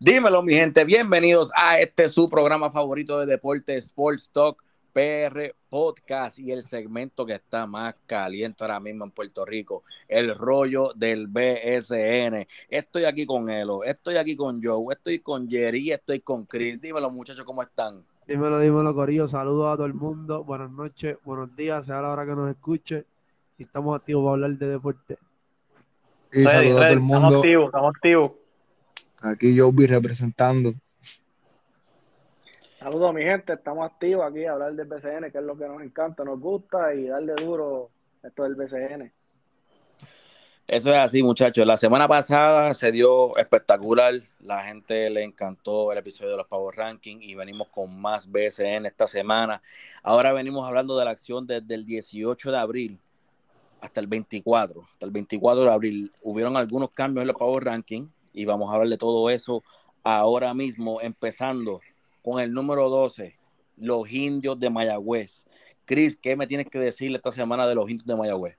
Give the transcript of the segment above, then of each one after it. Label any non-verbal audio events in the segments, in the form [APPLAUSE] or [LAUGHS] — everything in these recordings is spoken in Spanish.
Dímelo, mi gente. Bienvenidos a este su programa favorito de deporte Sports Talk PR Podcast y el segmento que está más caliente ahora mismo en Puerto Rico, el rollo del BSN. Estoy aquí con Elo, estoy aquí con Joe, estoy con Jerry, estoy con Chris. Dímelo, muchachos, ¿cómo están? Dímelo, dímelo, Corillo. Saludos a todo el mundo. Buenas noches, buenos días, sea la hora que nos escuche. Y estamos activos para hablar de deporte. Y saludos a todo el mundo. Estamos activos, estamos activos. Aquí Joe representando. Saludos mi gente, estamos activos aquí a hablar del BCN, que es lo que nos encanta, nos gusta y darle duro esto del BCN. Eso es así, muchachos. La semana pasada se dio espectacular. La gente le encantó el episodio de los Power Rankings y venimos con más BCN esta semana. Ahora venimos hablando de la acción desde el 18 de abril hasta el 24. Hasta el 24 de abril hubieron algunos cambios en los Power Rankings y vamos a hablar de todo eso ahora mismo, empezando con el número 12, los indios de Mayagüez. Cris, ¿qué me tienes que decir esta semana de los indios de Mayagüez?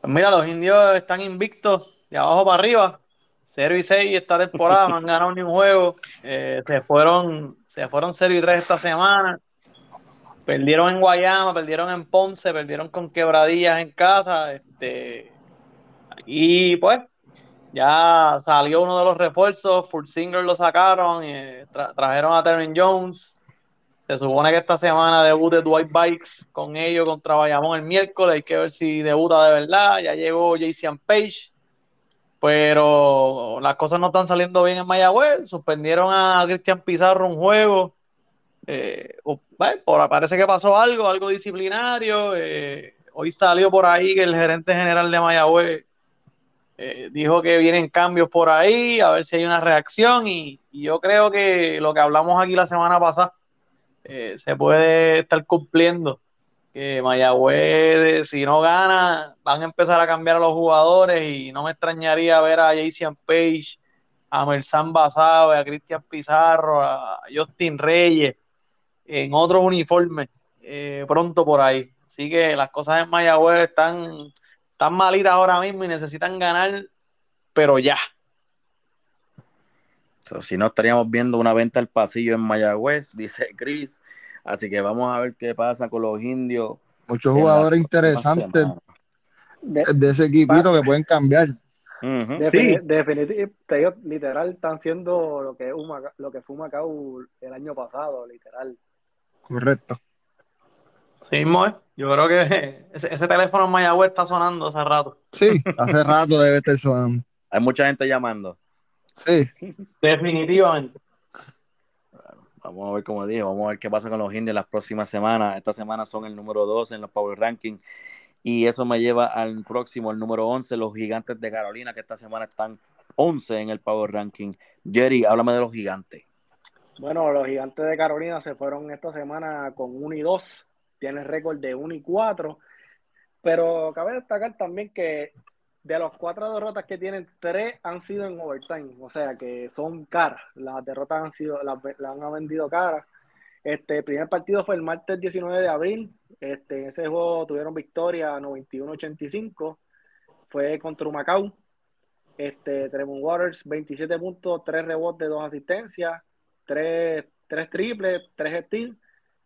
Pues mira, los indios están invictos de abajo para arriba. 0 y 6 esta temporada, no han [LAUGHS] ganado ni un juego. Eh, se fueron se fueron 0 y 3 esta semana. Perdieron en Guayama, perdieron en Ponce, perdieron con quebradillas en casa. Este, y pues ya salió uno de los refuerzos, Full Singer lo sacaron, y trajeron a Terry Jones. Se supone que esta semana debute Dwight Bikes con ellos contra Bayamón el miércoles. Hay que ver si debuta de verdad. Ya llegó Jason Page. Pero las cosas no están saliendo bien en Mayagüez. Suspendieron a Cristian Pizarro un juego. Eh, parece que pasó algo, algo disciplinario. Eh, hoy salió por ahí que el gerente general de Mayagüez eh, dijo que vienen cambios por ahí, a ver si hay una reacción y, yo creo que lo que hablamos aquí la semana pasada eh, se puede estar cumpliendo. Que Mayagüez, si no gana, van a empezar a cambiar a los jugadores y no me extrañaría ver a Jason Page, a Mersan Basabe, a Cristian Pizarro, a Justin Reyes en otros uniformes eh, pronto por ahí. Así que las cosas en Mayagüez están están malitas ahora mismo y necesitan ganar, pero ya. si no, estaríamos viendo una venta al pasillo en Mayagüez, [LAUGHS] dice Chris. Así que vamos a ver qué pasa con los indios. Muchos jugadores interesantes de, ese equipito que pueden cambiar. Definitivamente, ellos literal están siendo lo que, lo que fue Macau el año pasado, literal. Correcto. Sí, Yo creo que [LAUGHS] ese, teléfono en Mayagüez está sonando hace rato. Sí, hace rato debe estar sonando. Hay mucha gente llamando. Sí. Definitivamente. vamos a ver, como dije, vamos a ver qué pasa con los indios las próximas semanas. Esta semana son el número 2 en los Power Rankings. Y eso me lleva al próximo, el número 11, los gigantes de Carolina, que esta semana están 11 en el Power Ranking. Jerry, háblame de los gigantes. Bueno, los gigantes de Carolina se fueron esta semana con 1 y 2 tiene récord de 1 y 4. Pero cabe destacar también que de las cuatro derrotas que tienen, tres han sido en overtime, o sea que son caras. Las derrotas han sido, las, han vendido caras. Este, el primer partido fue el martes 19 de abril. Este, en ese juego tuvieron victoria 91-85. Fue contra Macau. Este, Tremont Waters, 27 puntos, 3 rebotes, 2 asistencias, 3, 3 triples, 3 steals.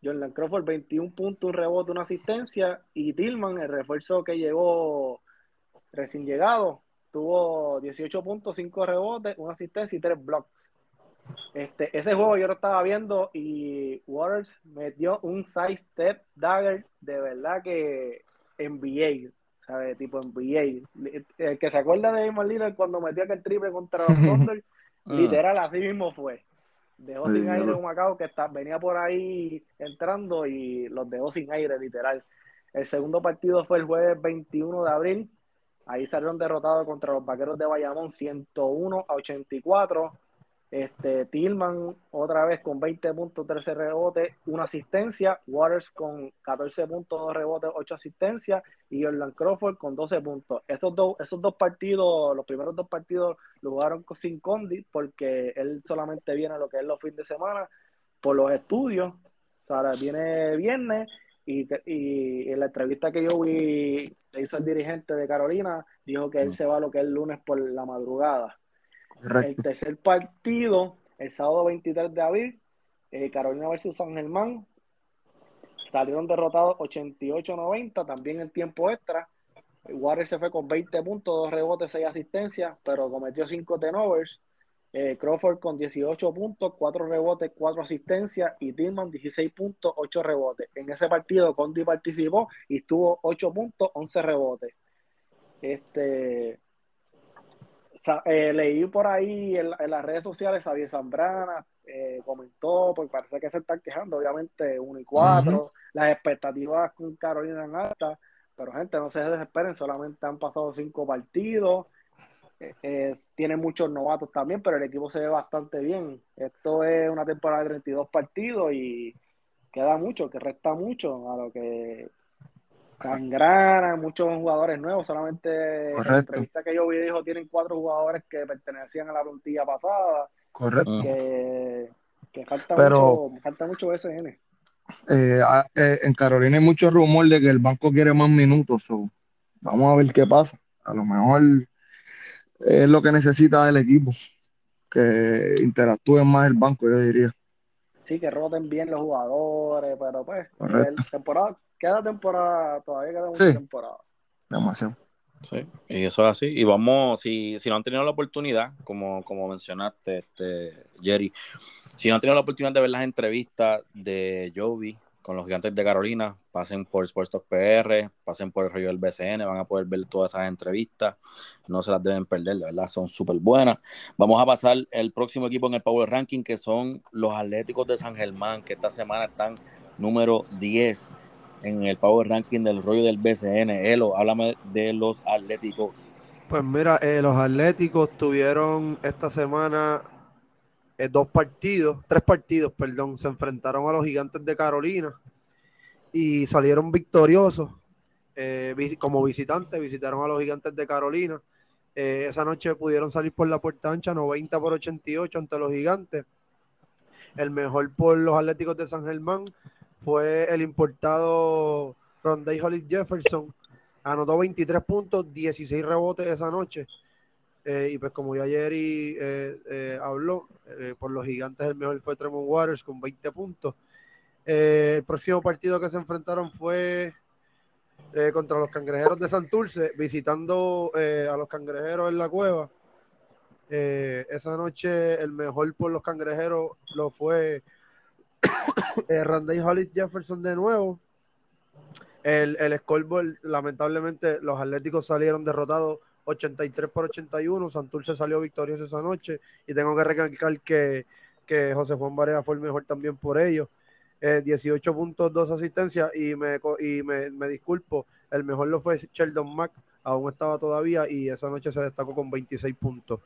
Jordan Crawford 21 puntos, un rebote, una asistencia. Y Tillman, el refuerzo que llegó recién llegado, tuvo 18 puntos, 5 rebotes, una asistencia y 3 blocks. Este, ese juego yo lo estaba viendo y Waters metió un side step dagger de verdad que NBA, ¿sabes? Tipo NBA. El que se acuerda de Damon Lillard cuando metió aquel triple contra los [LAUGHS] Thunder, ah. literal así mismo fue. Dejó sin aire un Macao que está, venía por ahí entrando y los dejó sin aire, literal. El segundo partido fue el jueves 21 de abril. Ahí salieron derrotados contra los vaqueros de Bayamón 101 a 84. Este, Tillman otra vez con 20 puntos, 13 rebotes, una asistencia. Waters con 14 puntos, 2 rebotes, 8 asistencias. Y Jordan Crawford con 12 puntos. Esos dos, esos dos partidos, los primeros dos partidos, lo jugaron sin Condi porque él solamente viene a lo que es los fines de semana por los estudios. O sea, viene viernes y, y, en la entrevista que yo vi, le hizo el dirigente de Carolina, dijo que él se va a lo que es el lunes por la madrugada. El tercer partido, el sábado 23 de abril, eh, Carolina versus San Germán. Salieron derrotados 88-90, también en tiempo extra. Warriors se fue con 20 puntos, 2 rebotes, 6 asistencias, pero cometió 5 turnovers. Eh, Crawford con 18 puntos, 4 rebotes, 4 asistencias y Tillman 16 puntos, 8 rebotes. En ese partido Condi participó y tuvo 8 puntos, 11 rebotes. Este, eh, leí por ahí en, las redes sociales, Xavier Zambrana eh, comentó, porque parece que se están quejando, obviamente 1 y 4, las expectativas con Carolina en alta, pero gente, no se desesperen, solamente han pasado 5 partidos tiene muchos novatos también, pero el equipo se ve bastante bien. Esto es una temporada de 32 partidos y queda mucho, que resta mucho a lo que sangrana, muchos jugadores nuevos. Solamente en la entrevista que yo vi dijo tienen cuatro jugadores que pertenecían a la plantilla pasada. Correcto. Que, falta, mucho, falta mucho SN. Eh, eh, en Carolina hay mucho rumor de que el banco quiere más minutos. vamos a ver qué pasa. A lo mejor es lo que necesita el equipo, que interactúen más el banco, yo diría. Sí, que roten bien los jugadores, pero pues, temporada, queda temporada, todavía queda mucha temporada. Demasiado. Sí, y eso es así. Y vamos, si, si no han tenido la oportunidad, como, como mencionaste, este, Jerry, si no han tenido la oportunidad de ver las entrevistas de Jovi con los gigantes de Carolina, pasen por Sports Talk PR, pasen por el rollo del BCN, van a poder ver todas esas entrevistas, no se las deben perder, de verdad, son súper buenas. Vamos a pasar el próximo equipo en el Power Ranking, que son los Atléticos de San Germán, que esta semana están número 10 en el Power Ranking del rollo del BCN. Elo, háblame de los Atléticos. Pues mira, eh, los Atléticos tuvieron esta semana eh, dos partidos, tres partidos, perdón, se enfrentaron a los gigantes de Carolina y salieron victoriosos eh, como visitantes, visitaron a los gigantes de Carolina. Esa noche pudieron salir por la puerta ancha 90 por 88 ante los gigantes. El mejor por los Atléticos de San Germán fue el importado Rondé Hollis Jefferson. Anotó 23 puntos, 16 rebotes esa noche. y pues como ya ayer habló, eh, por los gigantes el mejor fue Tremont Waters con 20 puntos. Eh, el próximo partido que se enfrentaron fue eh, contra los cangrejeros de Santurce, visitando a los cangrejeros en la cueva. esa noche el mejor por los cangrejeros lo fue [COUGHS] Randy Hollis Jefferson de nuevo. El, el scoreboard, lamentablemente, los Atléticos salieron derrotados 83 por 81. Santurce salió victorioso esa noche y tengo que recalcar que, que José Juan Barea fue el mejor también por ello. 18 eh, puntos, dos asistencias y, me, y me, disculpo, el mejor lo fue Sheldon Mack, aún estaba todavía y esa noche se destacó con 26 puntos.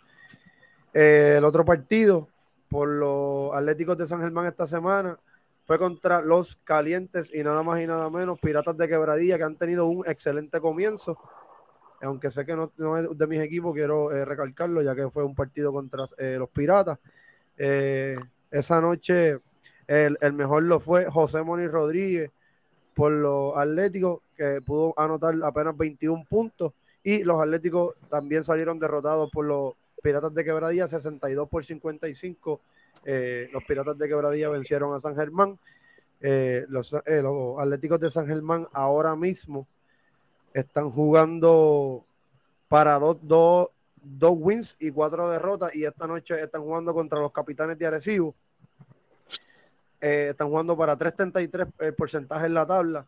Eh, el otro partido por los Atléticos de San Germán esta semana fue contra los Calientes y nada más y nada menos Piratas de Quebradilla que han tenido un excelente comienzo aunque sé que no, es de mis equipos, quiero eh, recalcarlo, ya que fue un partido contra eh, los Piratas. Eh, esa noche el, mejor lo fue José Moni Rodríguez por los Atléticos, que pudo anotar apenas 21 puntos, y los Atléticos también salieron derrotados por los Piratas de Quebradilla, 62 por 55. los Piratas de Quebradilla vencieron a San Germán. los, los Atléticos de San Germán ahora mismo están jugando para dos, dos, dos wins y cuatro derrotas y esta noche están jugando contra los capitanes de Arecibo. Eh, están jugando para 3.33 el porcentaje en la tabla.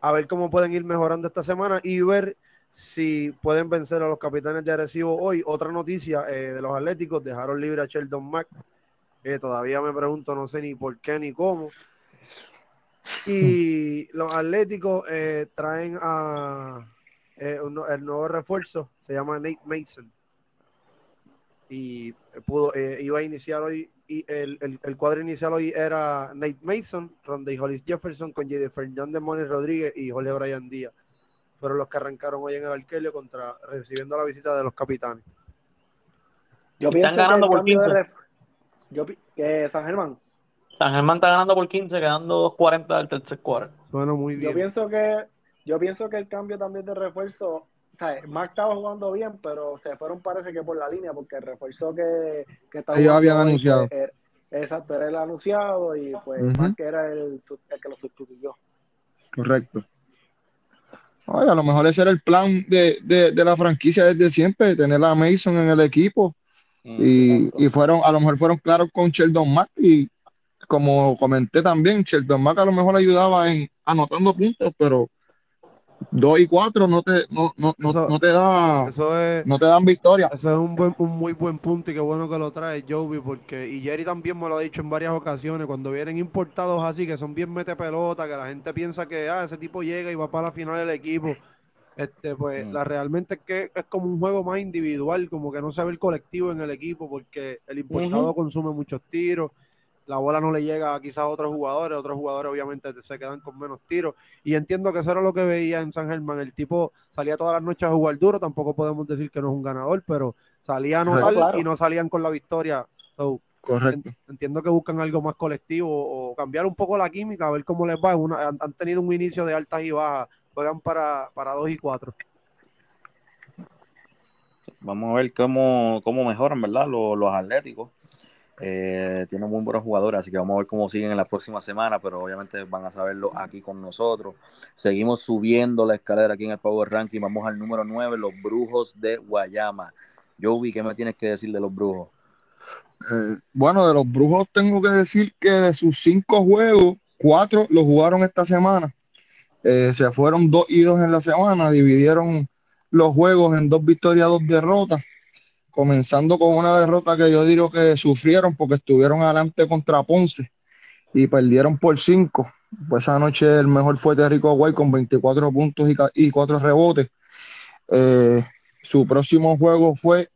A ver cómo pueden ir mejorando esta semana y ver si pueden vencer a los capitanes de Arecibo hoy. Otra noticia eh, de los Atléticos, dejaron libre a Sheldon Mack. todavía me pregunto, no sé ni por qué ni cómo. Y [LAUGHS] los Atléticos eh, traen a eh, el nuevo refuerzo, se llama Nate Mason. Y pudo, eh, iba a iniciar hoy, y el, el, cuadro inicial hoy era Nate Mason, Ronde Hollis Jefferson con J.D. Fernández Moni Rodríguez y Jorge Brian Díaz. Fueron los que arrancaron hoy en el Arquelio contra recibiendo la visita de los capitanes. Yo Están ganando por 15. Yo, San Germán. San Germán está ganando por 15, quedando 2.40 del tercer cuarto. Bueno, muy bien. Yo pienso que yo pienso que el cambio también de refuerzo sea, Mac estaba jugando bien, pero se fueron parece que por la línea, porque el refuerzo que, que estaba Ellos habían anunciado. era- exacto, era el anunciado y pues Ujú. Mac era el que lo sustituyó. Correcto. A lo mejor ese era el plan de, de, de la franquicia desde siempre, tener a Mason en el equipo. Mm. Y, y fueron, a lo mejor fueron claros con Sheldon Mack y como comenté también, Sheldon Mack a lo mejor ayudaba en anotando puntos, pero dos y cuatro no te, no, no, no, Eso- no te da, Eso es, no te dan victoria. Eso es un, buen, un muy buen punto y qué bueno que lo trae Joey, porque, y Jerry también me lo ha dicho en varias ocasiones, cuando vienen importados así, que son bien mete pelota, que la gente piensa que ah, ese tipo llega y va para la final del equipo. Este, pues Mm. la realmente es que es como un juego más individual, como que no se ve el colectivo en el equipo, porque el importado consume muchos tiros, la bola no le llega quizás a otros jugadores, otros jugadores obviamente se quedan con menos tiros. Y entiendo que eso era lo que veía en San Germán. El tipo salía todas las noches a jugar duro, tampoco podemos decir que no es un ganador, pero salía a anotar No, claro. y no salían con la victoria. So, Correcto. entiendo que buscan algo más colectivo o cambiar un poco la química, a ver cómo les va. Una- han, han tenido un inicio de altas y bajas, juegan para, para 2 y 4. Vamos a ver cómo, cómo mejoran, ¿verdad? Los, los atléticos. Eh, tienen muy buenos jugadores, así que vamos a ver cómo siguen en la próxima semana, pero obviamente van a saberlo aquí con nosotros. Seguimos subiendo la escalera aquí en el Power Ranking. Vamos al número 9, los Brujos de Guayama. Joey, ¿qué me tienes que decir de los Brujos? Eh, bueno, de los brujos tengo que decir que de sus cinco juegos, cuatro los jugaron esta semana. Eh, se fueron dos y dos en la semana, dividieron los juegos en dos victorias, dos derrotas, comenzando con una derrota que yo digo que sufrieron porque estuvieron adelante contra Ponce y perdieron por cinco. Pues esa noche el mejor fue Terrico Guay con 24 puntos y, ca- y cuatro rebotes. Eh, su próximo juego fue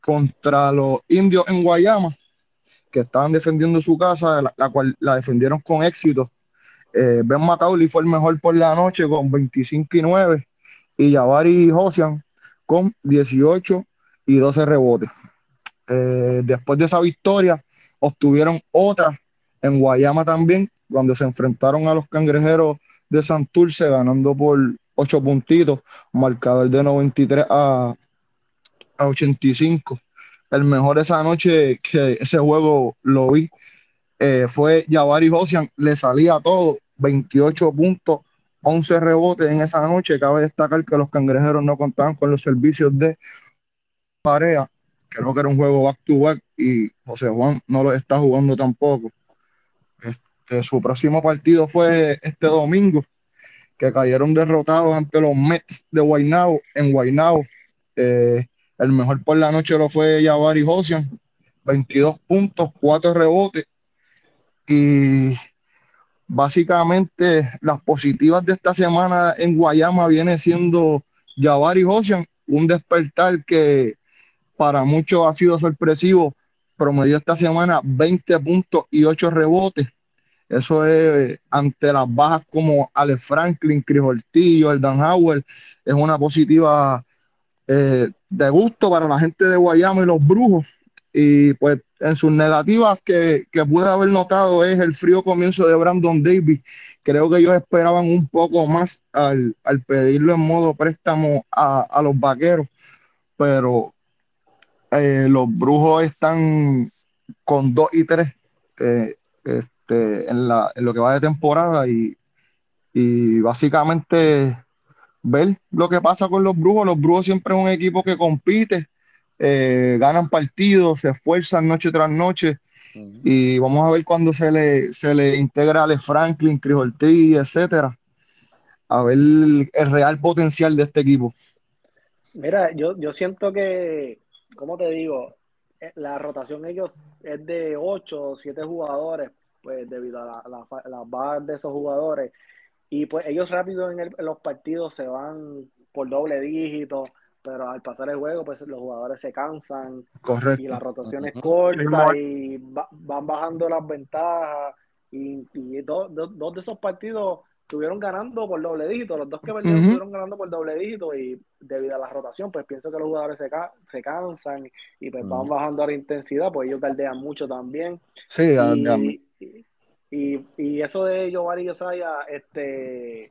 contra los indios en Guayama, que estaban defendiendo su casa, la, cual la defendieron con éxito. Eh, ben Macaulay fue el mejor por la noche con 25 y 9 y Jabari Josian con 18 y 12 rebotes. Eh, después de esa victoria, obtuvieron otra en Guayama también, cuando se enfrentaron a los cangrejeros de Santurce, ganando por 8 puntitos, marcador de 93 a, a 85. El mejor esa noche que ese juego lo vi eh, fue Jabari Josian, le salía todo, 28 puntos, 11 rebotes en esa noche. Cabe destacar que los cangrejeros no contaban con los servicios de Parea, creo que era un juego back to back y José Juan no lo está jugando tampoco. Este, su próximo partido fue este domingo, que cayeron derrotados ante los Mets de Guaynabo en Guaynabo. Eh, el mejor por la noche lo fue Jabari Josian, 22 puntos, 4 rebotes. Y básicamente las positivas de esta semana en Guayama viene siendo Jabari Josian, un despertar que para muchos ha sido sorpresivo. Promedió esta semana 20 puntos y 8 rebotes. Eso es ante las bajas como Alex Franklin, Chris Ortiz, Jordan Howard. Es una positiva eh, de gusto para la gente de Guayama y los brujos. Y pues en sus negativas que, que pude haber notado es el frío comienzo de Brandon Davis. Creo que ellos esperaban un poco más al, al pedirlo en modo préstamo a, a los vaqueros, pero eh, los brujos están con 2 y 3 eh, este, en, la, en lo que va de temporada y, y básicamente ver lo que pasa con los brujos. Los brujos siempre es un equipo que compite, eh, ganan partidos, se esfuerzan noche tras noche. Y vamos a ver cuando se le, se le integra a Ale Franklin, Chris Ortiz, etcétera. A ver el, el real potencial de este equipo. Mira, yo, yo siento que, ¿cómo te digo? Eh, La rotación ellos es de 8 o 7 jugadores, pues debido a la- la las bajas de esos jugadores. Y pues ellos rápido en, el- en los partidos se van por doble dígito, pero al pasar el juego, pues los jugadores se cansan y la Correcto. rotación es corta y va- van bajando las ventajas. Y, y do- do- dos de esos partidos estuvieron ganando por doble dígito. Los dos que perdieron estuvieron ganando por doble dígito y debido a la rotación, pues pienso que los jugadores se, ca- se cansan y pues van Ujú. bajando la intensidad, pues ellos tardean mucho también. Sí, Y, y, y eso de Giovanni Yosaya, este,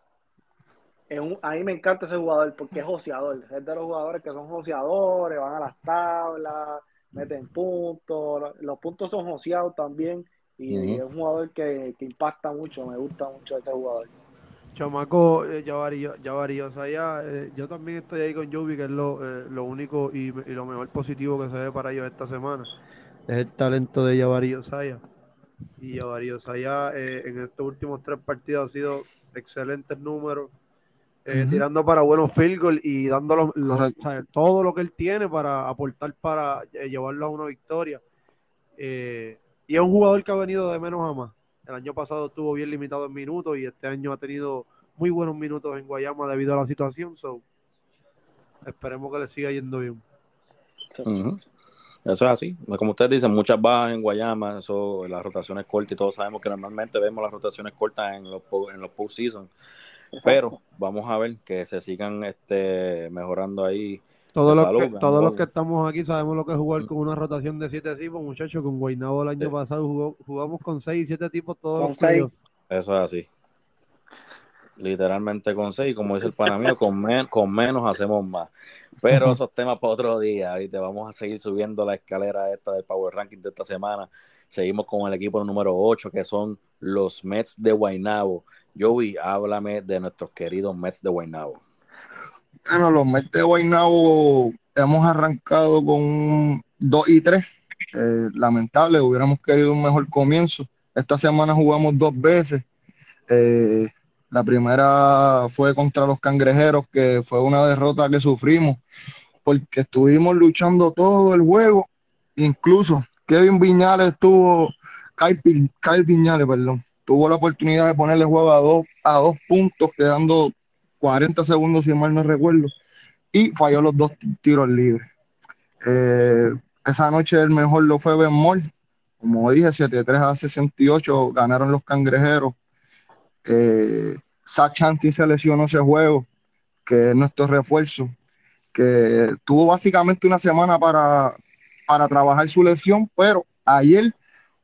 es un, a mí me encanta ese jugador porque es joseador. Es de los jugadores que son joseadores, van a las tablas, meten puntos. Los, puntos son joseados también. Y, es un jugador que, que impacta mucho. Me gusta mucho ese jugador. Chamaco, eh, Jabari, Jabari, o sea, ya, eh, yo también estoy ahí con Jovi, que es lo, eh, lo único y, y lo mejor positivo que se ve para ellos esta semana. Es el talento de Jabari Osaya. Y Jabari Osaya eh, en estos últimos tres partidos ha sido excelentes números, tirando para buenos field goal y dando los- los- Correcto. o sea, todo lo que él tiene para aportar para llevarlo a una victoria. Y es un jugador que ha venido de menos a más. El año pasado estuvo bien limitado en minutos y este año ha tenido muy buenos minutos en Guayama debido a la situación. So, esperemos que le siga yendo bien. Eso es así. Como ustedes dicen, muchas bajas en Guayama, eso, las rotaciones cortas y todos sabemos que normalmente vemos las rotaciones cortas en los, po- en los postseason. Pero vamos a ver que se sigan este, mejorando ahí. Todos, los, que, todos los que estamos aquí sabemos lo que es jugar con una rotación de siete tipos, muchachos. Con Guaynabo el año Sí. pasado jugó- jugamos con seis y siete tipos todos Con los seis. playoffs. Eso es así. Literalmente con seis, como dice el pana mío, con, men- con menos hacemos más. Pero esos temas para otro día, ¿viste? Vamos a seguir subiendo la escalera esta del Power Ranking de esta semana. Seguimos con el equipo número 8, que son los Mets de Guaynabo. Joey, háblame de nuestros queridos Mets de Guaynabo. Bueno, los Mets de Guaynabo hemos arrancado con un 2 y 3. Eh, lamentable, hubiéramos querido un mejor comienzo. Esta semana jugamos dos veces. Eh, la primera fue contra los Cangrejeros, que fue una derrota que sufrimos porque estuvimos luchando todo el juego. Incluso Kevin Viñales tuvo, Kyle, Viñales, perdón, tuvo la oportunidad de ponerle juego a dos, a dos puntos, quedando 40 segundos, si mal no recuerdo, y falló los dos tiros libres. Eh, esa noche el mejor lo fue Ben. Como dije, 7-3 a 68 ganaron los cangrejeros. Eh, Zach Chanty se lesionó ese juego, que es nuestro refuerzo, que tuvo básicamente una semana para, para trabajar su lesión, pero ayer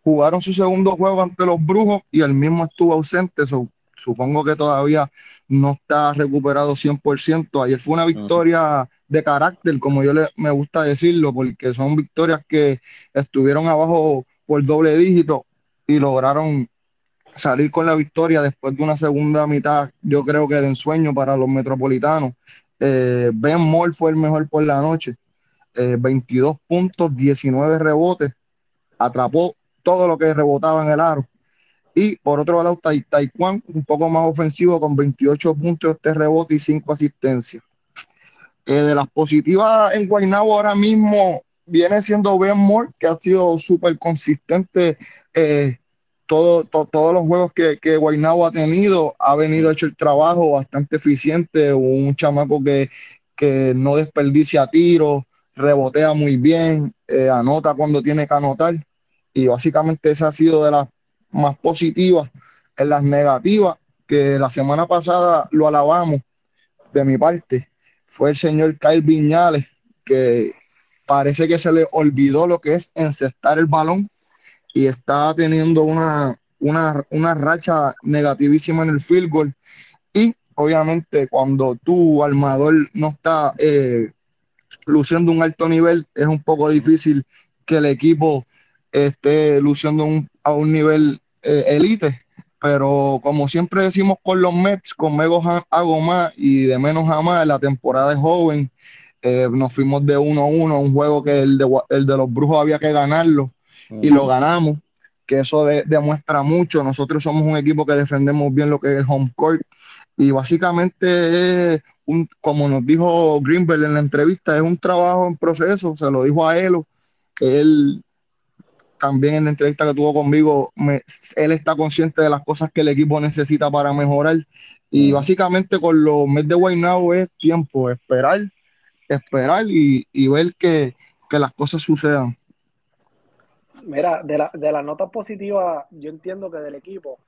jugaron su segundo juego ante los Brujos y el mismo estuvo ausente. Supongo que todavía no está recuperado 100%. Ayer fue una victoria de carácter, como yo le, me gusta decirlo, porque son victorias que estuvieron abajo por doble dígito y lograron salir con la victoria después de una segunda mitad, yo creo que de ensueño para los metropolitanos. Eh, ben Moore fue el mejor por la noche. Eh, 22 puntos, 19 rebotes, atrapó todo lo que rebotaba en el aro. Y por otro lado, Tai Taekwondo, un poco más ofensivo, con 28 puntos de rebote y 5 asistencias. Eh, de las positivas en Guaynabo ahora mismo viene siendo Ben Moore, que ha sido súper consistente eh, todo, to- todos los juegos que, que Guaynabo ha tenido. Ha venido hecho el trabajo bastante eficiente, un chamaco que, que no desperdicia tiros, rebotea muy bien, eh, anota cuando tiene que anotar. Y básicamente esa ha sido de las más positivas. En las negativas, que la semana pasada lo alabamos de mi parte, fue el señor Kyle Viñales, que parece que se le olvidó lo que es encestar el balón y está teniendo una, una, una racha negativísima en el field goal. Y obviamente cuando tu armador no está eh, luciendo un alto nivel, es un poco difícil que el equipo esté luciendo un- a un nivel eh, elite. Pero como siempre decimos con los Mets, con menos ha- hago más y de menos a más, la temporada es joven. Eh, nos fuimos de 1-1, un juego que el de, el de los Brujos había que ganarlo y lo ganamos, que eso de- demuestra mucho. Nosotros somos un equipo que defendemos bien lo que es el home court y básicamente es un, como nos dijo Greenberg en la entrevista, es un trabajo en proceso, se lo dijo a Elo, él también en la entrevista que tuvo conmigo, me- él está consciente de las cosas que el equipo necesita para mejorar y básicamente con los Mets de Guaynabo es tiempo, esperar, esperar y, y ver que, que las cosas sucedan. Mira, de, la, de las notas positivas, yo entiendo que del equipo,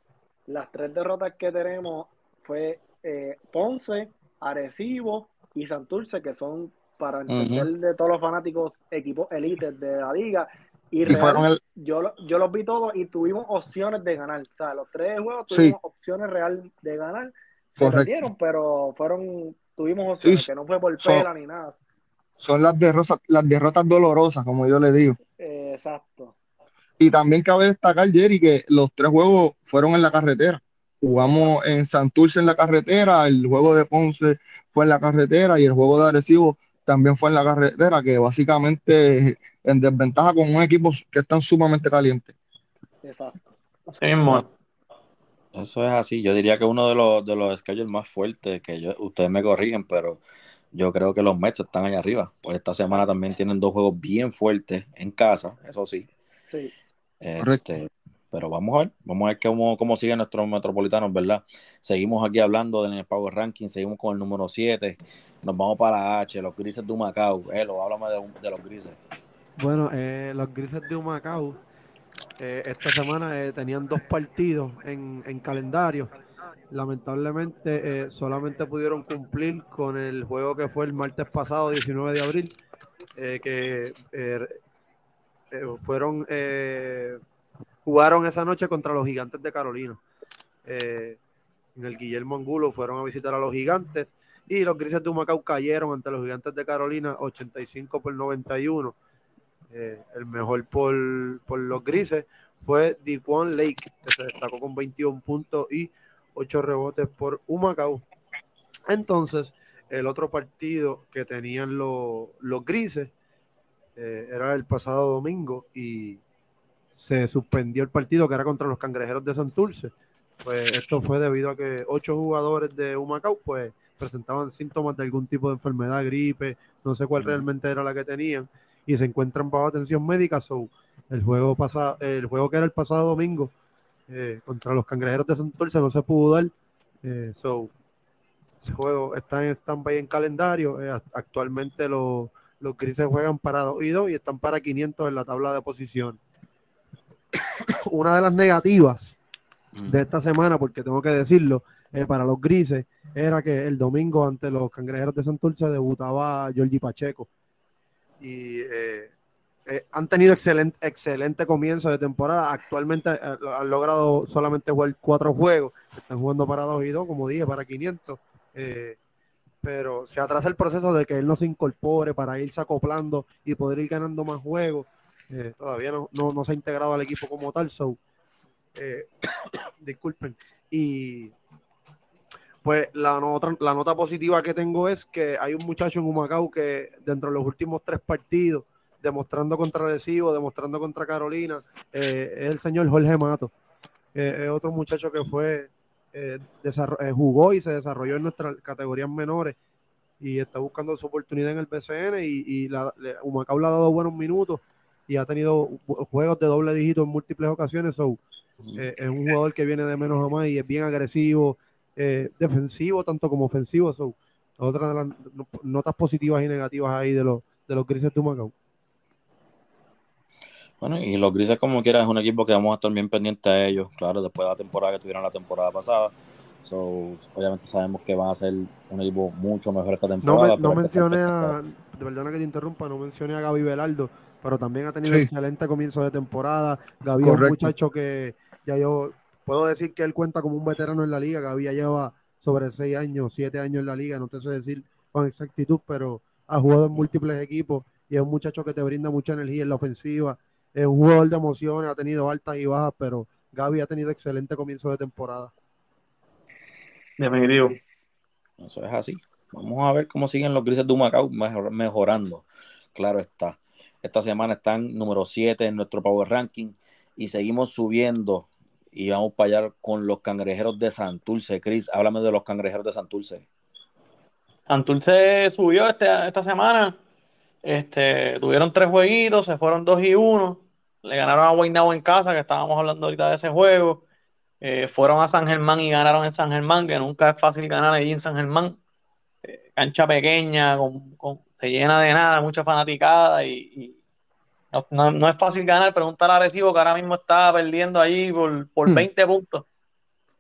las tres derrotas que tenemos fue eh, Ponce, Arecibo y Santurce, que son para entender de todos los fanáticos equipos élites de la liga. Y, Y Real, fueron el, yo, yo los vi todos y tuvimos opciones de ganar. O sea, los tres juegos Sí. tuvimos opciones real de ganar. se Correcto. perdieron, pero fueron, tuvimos opciones, Sí, que no fue por son- pela ni nada. Son las derrotas, las derrotas dolorosas, como yo le digo. Eh, exacto. Y también cabe destacar, Jerry, que los tres juegos fueron en la carretera. Jugamos en Santurce en la carretera, el juego de Ponce fue en la carretera y el juego de Arecibo también fue en la carretera, que básicamente en desventaja con un equipo que están sumamente calientes. Exacto. Así mismo. es. Eso es así. Yo diría que uno de los, de los schedules más fuertes, que yo, ustedes me corrigen, pero yo creo que los Mets están allá arriba. Pues esta semana también tienen dos juegos bien fuertes en casa, eso sí. Sí. Correcto. Pero vamos a ver, vamos a ver cómo, cómo siguen nuestros metropolitanos, ¿verdad? Seguimos aquí hablando del Power Ranking, seguimos con el número 7, nos vamos para H, los grises de Humacao. Elo, háblame de, de los grises. Bueno, eh, los grises de Humacao eh, esta semana eh, tenían dos partidos en, en calendario. Lamentablemente solamente pudieron cumplir con el juego que fue el martes pasado, 19 de abril, que fueron jugaron esa noche contra los gigantes de Carolina. Eh, en el Guillermo Angulo fueron a visitar a los gigantes y los grises de Humacao cayeron ante los gigantes de Carolina 85 por 91. Eh, el mejor por, por los grises fue Dequan Lake, que se destacó con 21 puntos y 8 rebotes por Humacao. Entonces, el otro partido que tenían los, los grises eh, era el pasado domingo y se suspendió el partido que era contra los cangrejeros de Santurce. Pues esto fue debido a que ocho jugadores de Humacao pues presentaban síntomas de algún tipo de enfermedad, gripe, no sé cuál realmente era la que tenían y se encuentran bajo atención médica. So, el juego pasado, el juego que era el pasado domingo eh, contra los cangrejeros de Santurce no se pudo dar. Eh, so, ese juego está en stand-by en calendario. Eh, actualmente los, los grises juegan para 2 y 2 y están para 500 en la tabla de posición. Una de las negativas de esta semana, porque tengo que decirlo, eh, para los grises, era que el domingo ante los cangrejeros de Santurce debutaba Giorgi Pacheco. Y eh, eh, han tenido excelente, excelente comienzo de temporada. Actualmente han logrado solamente jugar cuatro juegos. Están jugando para 2 y 2, como dije, para 500. Eh, pero se atrasa el proceso de que él no se incorpore para irse acoplando y poder ir ganando más juegos. Eh, todavía no, no, se ha integrado al equipo como tal. So, eh, [COUGHS] disculpen. Y pues la nota, la nota positiva que tengo es que hay un muchacho en Humacao que dentro de los últimos tres partidos, demostrando contra Recibo, demostrando contra Carolina, eh, es el señor Jorge Mato. Eh, es otro muchacho que fue, eh, eh, jugó y se desarrolló en nuestras categorías menores y está buscando su oportunidad en el BCN y, y la, le- Humacao le ha dado buenos minutos y ha tenido ju- juegos de doble dígito en múltiples ocasiones. So, eh, es un jugador que viene de menos a más y es bien agresivo, eh, defensivo tanto como ofensivo. So, otra de las no- notas positivas y negativas ahí de los, de los grises de Humacao. Bueno, y los grises como quiera es un equipo que vamos a estar bien pendientes a ellos, claro, después de la temporada que tuvieron la temporada pasada. So, obviamente sabemos que van a ser un equipo mucho mejor esta No, temporada. me- no estar mencioné a, de verdad que te interrumpa, no mencioné a Gaby Velardo, pero también ha tenido Sí. excelente comienzo de temporada. Gaby es un muchacho que ya yo puedo decir que él cuenta como un veterano en la liga. Gaby ya lleva sobre seis años, siete años en la liga, no te sé decir con exactitud, pero ha jugado en múltiples equipos y es un muchacho que te brinda mucha energía en la ofensiva. Es un jugador de emociones, ha tenido altas y bajas, pero Gaby ha tenido excelente comienzo de temporada. Definitivo. Eso es así. Vamos a ver cómo siguen los grises de Humacao mejor- mejorando. Claro está. Esta semana están número 7 en nuestro Power Ranking y seguimos subiendo y vamos para allá con los cangrejeros de Santurce. Chris, háblame de los cangrejeros de Santurce. Santurce subió este- esta semana. Este, tuvieron tres jueguitos, se fueron dos y uno. Le ganaron a Guaynabo en casa, que estábamos hablando ahorita de ese juego. Eh, fueron a San Germán y ganaron en San Germán, que nunca es fácil ganar allí en San Germán. Eh, cancha pequeña, con, con- se llena de nada, mucha fanaticada y, y no, no- no es fácil ganar. Preguntar a Arecibo que ahora mismo está perdiendo allí por, por Hmm. 20 puntos.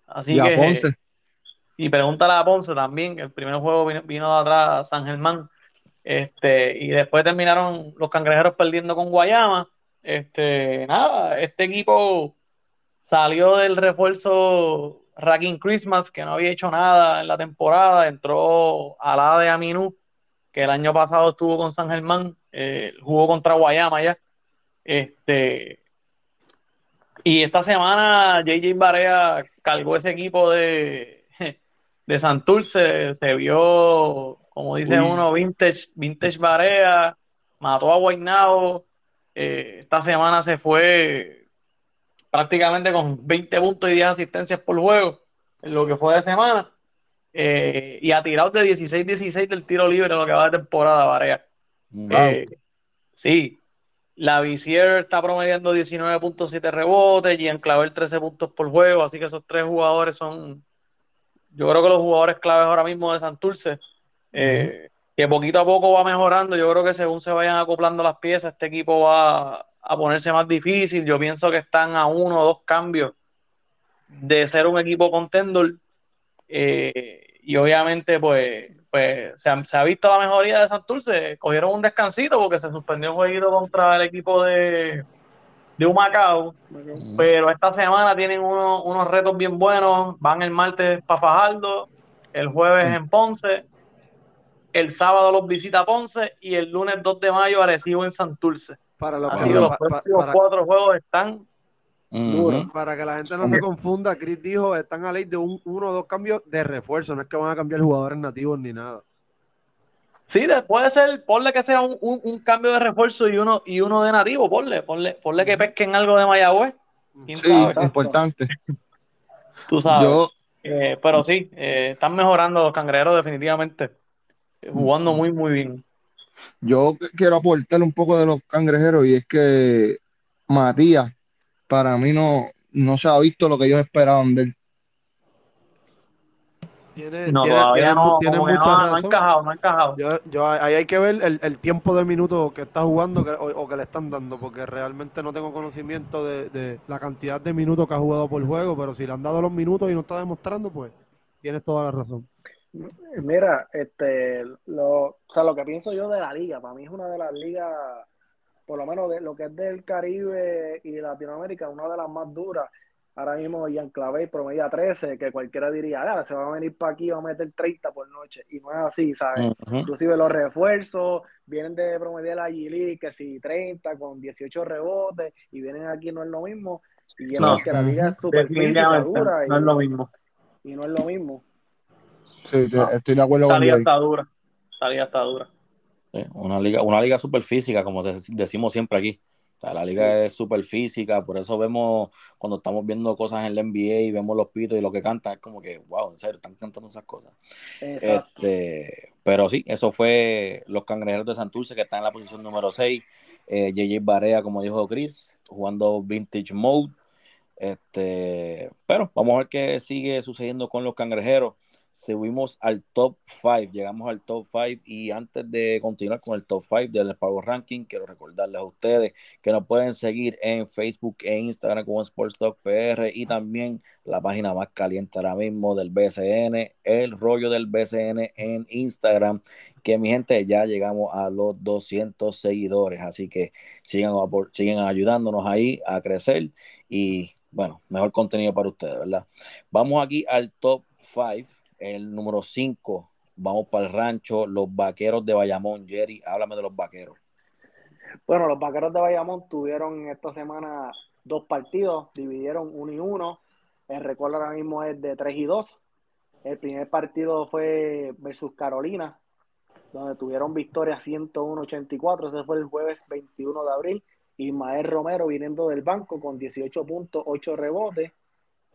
Así Y que Ponce. y pregúntale a Ponce también, que el primer juego vino, vino de atrás San Germán. Este, y después terminaron los cangrejeros perdiendo con Guayama. Este, nada, este equipo salió del refuerzo Racking Christmas, que no había hecho nada en la temporada, entró a la de Aminu, que el año pasado estuvo con San Germán, eh, jugó contra Guayama ya. Este, y esta semana JJ Barea cargó ese equipo de, [LAUGHS] de Santurce, se vio, como dice uno, vintage, vintage Barea, mató a Guaynabo. Eh, esta semana se fue prácticamente con 20 puntos y 10 asistencias por juego en lo que fue de semana. Eh, y ha tirado de 16-16 del tiro libre en lo que va de temporada, Barea. Eh, sí, la Visier está promediando 19.7 rebotes, y en Clavel 13 puntos por juego, así que esos tres jugadores son, yo creo que los jugadores claves ahora mismo de Santurce. Eh, que poquito a poco va mejorando. Yo creo que según se vayan acoplando las piezas, este equipo va a ponerse más difícil. Yo pienso que están a uno o dos cambios de ser un equipo contender. Eh, y obviamente, pues, pues se, ha, visto la mejoría de Santurce. Cogieron un descansito porque se suspendió un jueguito contra el equipo de, de Humacao. Pero esta semana tienen unos retos bien buenos. Van el martes para Fajardo, el jueves en Ponce el sábado los visita Ponce y el lunes 2 de mayo Arecibo en Santurce. Para los, Así que los próximos cuatro juegos están Para que la gente no se confunda, Chris dijo, están a ley de un, uno o dos cambios de refuerzo, no es que van a cambiar jugadores nativos ni nada. Sí, puede ser, ponle que sea un, cambio de refuerzo y uno, y uno de nativo, ponle, ponle, ponle que pesquen algo de Mayagüez. Sí, importante. [LAUGHS] Tú sabes. Eh, pero sí, eh, están mejorando los cangrejeros definitivamente jugando muy, muy bien. Yo quiero aportar un poco de los cangrejeros y es que Matías, para mí no, no se ha visto lo que ellos esperaban de él. Tiene, no, tiene, tiene, no, tiene no, no, ha encajado, no ha encajado. Yo, yo, ahí hay que ver el, el, tiempo de minutos que está jugando que, o, o, que le están dando, porque realmente no tengo conocimiento de, de, la cantidad de minutos que ha jugado por juego, pero si le han dado los minutos y no está demostrando, pues tienes toda la razón. Mira, este, lo, o sea, lo que pienso yo de la liga, para mí es una de las ligas, por lo menos de lo que es del Caribe y Latinoamérica, una de las más duras. Ahora mismo Ian Clavé promedia 13, que cualquiera diría, ah, se va a venir para aquí, va a meter 30 por noche. Y no es así, ¿sabes? Inclusive los refuerzos vienen de promediar la G que si 30 con 18 rebotes, y vienen aquí no es lo mismo. Y no, que la liga es súper dura. No es lo mismo. Y no es lo mismo. Sí, estoy de acuerdo con Esta está dura. está dura. Una liga, una liga super física, como decimos siempre aquí. la liga es súper física, por eso vemos cuando estamos viendo cosas en la NBA y vemos los pitos y lo que cantan, es como que, wow, en serio, están cantando esas cosas. Este, pero sí, eso fue los cangrejeros de Santurce que están en la posición número 6. Eh, JJ Barea, como dijo Chris, jugando Vintage Mode. Este, pero vamos a ver qué sigue sucediendo con los cangrejeros subimos al top 5, llegamos al top 5 y antes de continuar con el top 5 del Power Ranking, quiero recordarles a ustedes que nos pueden seguir en Facebook e Instagram como Sports Talk PR y también la página más caliente ahora mismo del BCN, el rollo del BCN en Instagram, que mi gente ya llegamos a los 200 seguidores, así que sigan, sigan ayudándonos ahí a crecer y bueno, mejor contenido para ustedes, ¿verdad? Vamos aquí al top 5 el número 5, vamos para el rancho, los vaqueros de Bayamón. Jerry, háblame de los vaqueros. Bueno, los vaqueros de Bayamón tuvieron esta semana dos partidos, dividieron uno y uno. El récord ahora mismo es de 3 y 2. El primer partido fue versus Carolina, donde tuvieron victoria 101-84. Ese fue el jueves 21 de abril. Ismael Romero viniendo del banco con 18 puntos, 8 rebotes.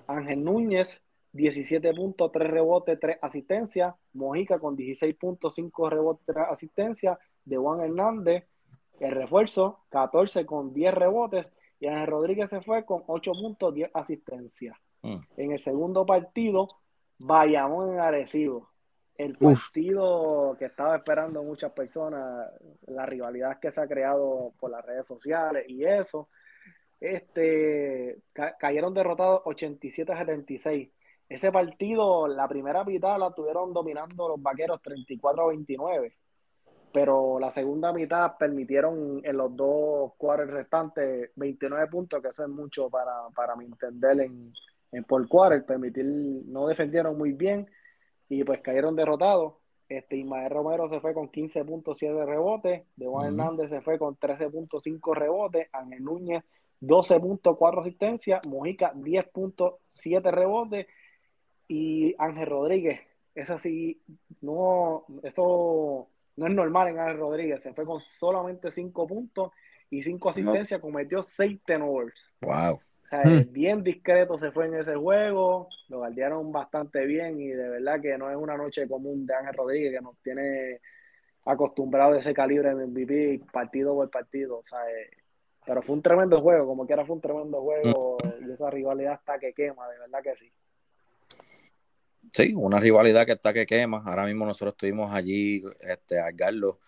Ángel Núñez 17 puntos, 3 rebotes, 3 asistencias. Mojica con 16 puntos, 5 rebotes, 3 asistencias. De Juan Hernández, el refuerzo, 14 con 10 rebotes. Y Ángel Rodríguez se fue con 8 puntos, 10 asistencias. Mm. En el segundo partido, Bayamón en Arecibo. El partido que estaba esperando muchas personas, la rivalidad que se ha creado por las redes sociales y eso. Este, cayeron derrotados 87 a 76 ese partido, la primera mitad la tuvieron dominando los vaqueros 34 a 29, pero la segunda mitad permitieron en los dos cuadros restantes 29 puntos, que eso es mucho para, para mi entender en, en por quarter, permitir, no defendieron muy bien y pues cayeron derrotados. Este, Ismael Romero se fue con 15.7 rebotes, De Juan Hernández se fue con 13.5 rebotes, Ángel Núñez 12.4 asistencias, Mojica 10.7 rebotes y Ángel Rodríguez, es así, no, eso no es normal en Ángel Rodríguez, se fue con solamente 5 puntos y 5 asistencias, cometió 6 tenores. Wow. Hmm. Bien discreto se fue en ese juego, lo guardiaron bastante bien y de verdad que no es una noche común de Ángel Rodríguez que nos tiene acostumbrado a ese calibre en MVP partido por partido. O sea, eh, pero fue un tremendo juego, como quiera fue un tremendo juego mm. y esa rivalidad está que quema, de verdad que sí. Sí, una rivalidad que está que quema. Ahora mismo nosotros estuvimos allí, este, Garlo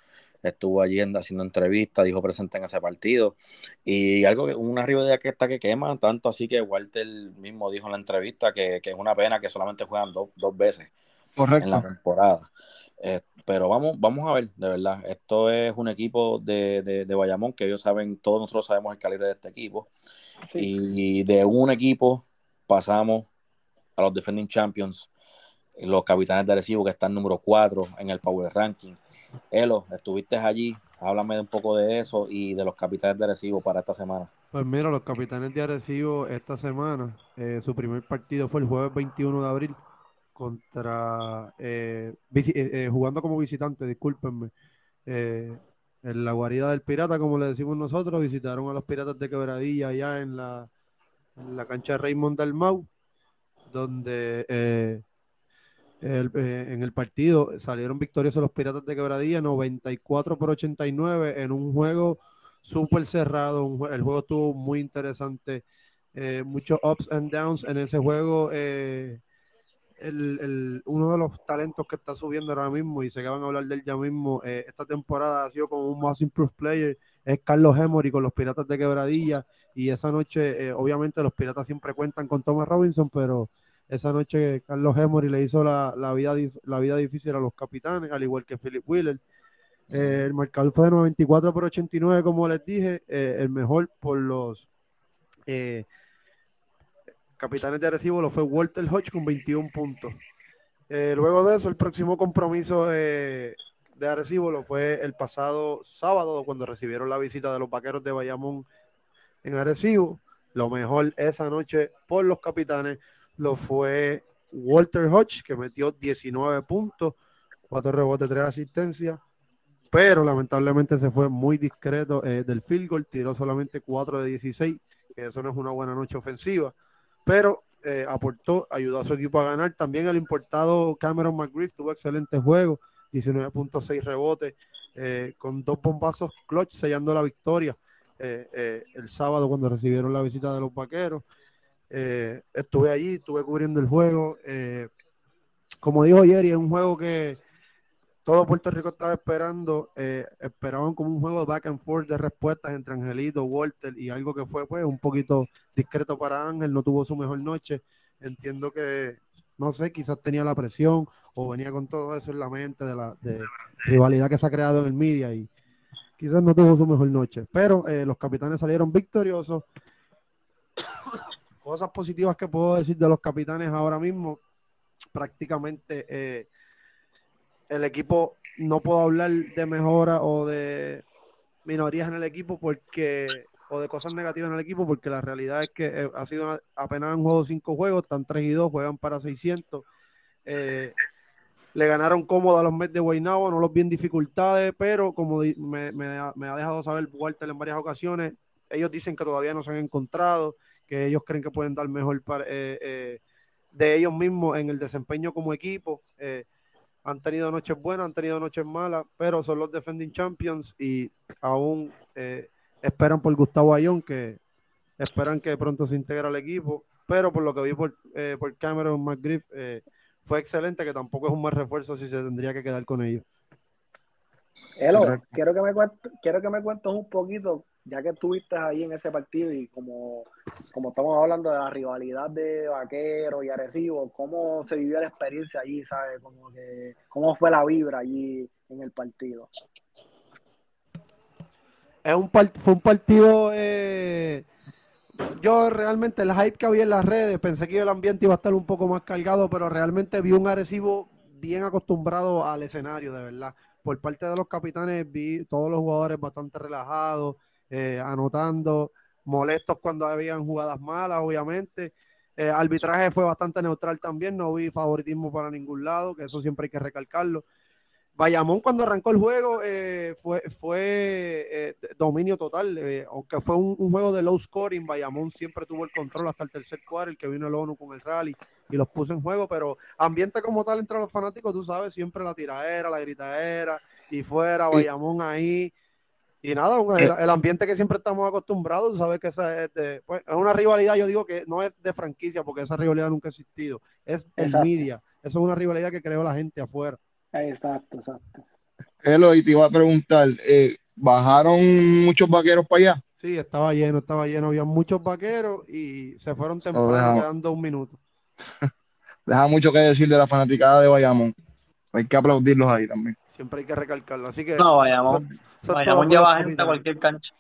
estuvo allí haciendo entrevistas, dijo presente en ese partido. Y algo que, una rivalidad que está que quema, tanto así que Walter mismo dijo en la entrevista que, es una pena que solamente juegan dos veces en la temporada. Eh, pero vamos, vamos a ver, de verdad. Esto es un equipo de, de, Bayamón que ellos saben, todos nosotros sabemos el calibre de este equipo. Y de un equipo pasamos a los Defending Champions, los capitanes de Arecibo que están número 4 en el Power Ranking. Elo, estuviste allí, háblame un poco de eso y de los capitanes de Arecibo para esta semana. Pues mira, los capitanes de Arecibo esta semana, eh, su primer partido fue el jueves 21 de abril contra eh, eh, jugando como visitante, discúlpenme. en la guarida del pirata, como le decimos nosotros, visitaron a los piratas de Quebradilla allá en la, la cancha de Raymond del Mau, donde en el partido salieron victoriosos los piratas de Quebradilla, 94 por 89 en un juego súper cerrado. el juego estuvo muy interesante, muchos ups and downs en ese juego el, uno de los talentos que está subiendo ahora mismo y sé que van a hablar de él ya mismo. Eh, esta temporada ha sido como un más improved player. Es Carlos Emory con los Piratas de Quebradilla. Y esa noche, eh, obviamente, los Piratas siempre cuentan con Thomas Robinson, pero esa noche Carlos Emory le hizo la, vida, la vida difícil a los capitanes, al igual que Philip Wheeler. Eh, el marcador fue de 94 por 89, como les dije, el mejor por los capitanes de Arecibo lo fue Walter Hodge con 21 puntos. Eh, luego de eso, el próximo compromiso de Arecibo lo fue el pasado sábado, cuando recibieron la visita de los vaqueros de Bayamón en Arecibo. Lo mejor esa noche por los capitanes lo fue Walter Hodge, que metió 19 puntos, 4 rebotes, 3 asistencias, pero lamentablemente se fue muy discreto eh, del field goal, tiró solamente 4 de 16, que eso no es una buena noche ofensiva pero eh, aportó, ayudó a su equipo a ganar. También el importado Cameron McGriff tuvo excelente juego, 19.6 rebotes, eh, con dos bombazos clutch sellando la victoria eh, el sábado cuando recibieron la visita de los vaqueros. Estuve allí, estuve cubriendo el juego. como dijo Jerry, es un juego que todo Puerto Rico estaba esperando, eh, esperaban como un juego de back and forth de respuestas entre Angelito, Walter y algo que fue pues un poquito discreto para Ángel, no tuvo su mejor noche. Entiendo que, no sé, quizás tenía la presión o venía con todo eso en la mente de la rivalidad que se ha creado en el media y quizás no tuvo su mejor noche. Pero eh, los capitanes salieron victoriosos. Cosas positivas que puedo decir de los capitanes ahora mismo, prácticamente... Eh, el equipo no puedo hablar de mejora o de minorías en el equipo porque o de cosas negativas en el equipo porque la realidad es que eh, ha sido apenas han jugado cinco juegos, están 3 y 2, juegan para 600. Eh, le ganaron cómodo a los Mets de Guaynabo, no los vi en dificultades, pero como me, ha, dejado saber Walter en varias ocasiones, ellos dicen que todavía no se han encontrado, que ellos creen que pueden dar mejor para, eh, de ellos mismos en el desempeño como equipo han tenido noches buenas, han tenido noches malas, pero son los defending champions y aún eh, esperan por Gustavo Ayón, que esperan que pronto se integre al equipo, pero por lo que vi por, eh, por Cameron McGriff, eh, fue excelente, que tampoco es un más refuerzo si se tendría que quedar con ellos. Quiero que me cuentes, quiero que me cuentes un poquito ya que estuviste ahí en ese partido y como, como estamos hablando de la rivalidad de Vaquero y Arecibo, ¿cómo se vivió la experiencia allí, sabes? Como que, ¿Cómo fue la vibra allí en el partido? Es un fue un partido, eh, yo realmente el hype que había en las redes, pensé que el ambiente iba a estar un poco más cargado, pero realmente vi un Arecibo bien acostumbrado al escenario, de verdad. Por parte de los capitanes vi todos los jugadores bastante relajados, eh, anotando, molestos cuando habían jugadas malas, obviamente. Eh, arbitraje fue bastante neutral también, no vi favoritismo para ningún lado, que eso siempre hay que recalcarlo. Bayamón cuando arrancó el juego eh, fue, fue eh, dominio total, eh, aunque fue un, juego de low scoring, Bayamón siempre tuvo el control hasta el tercer cuarto, el que vino el ONU con el rally y los puso en juego, pero ambiente como tal entre los fanáticos, tú sabes, siempre la tiradera, la gritadera y fuera, Bayamón ahí. Y nada, el, ambiente que siempre estamos acostumbrados, tú sabes que esa es, pues, es una rivalidad, yo digo que no es de franquicia, porque esa rivalidad nunca ha existido, es el media, eso es una rivalidad que creó la gente afuera. Exacto, exacto. Hello, y te iba a preguntar, eh, ¿bajaron muchos vaqueros para allá? Sí, estaba lleno, estaba lleno, había muchos vaqueros y se fueron temprano, quedando un minuto. [LAUGHS] Deja mucho que decir de la fanaticada de Bayamón. Hay que aplaudirlos ahí también. Siempre hay que recalcarlo. Así que. No, Bayamón. Bayamón lleva gente a cualquier cancha.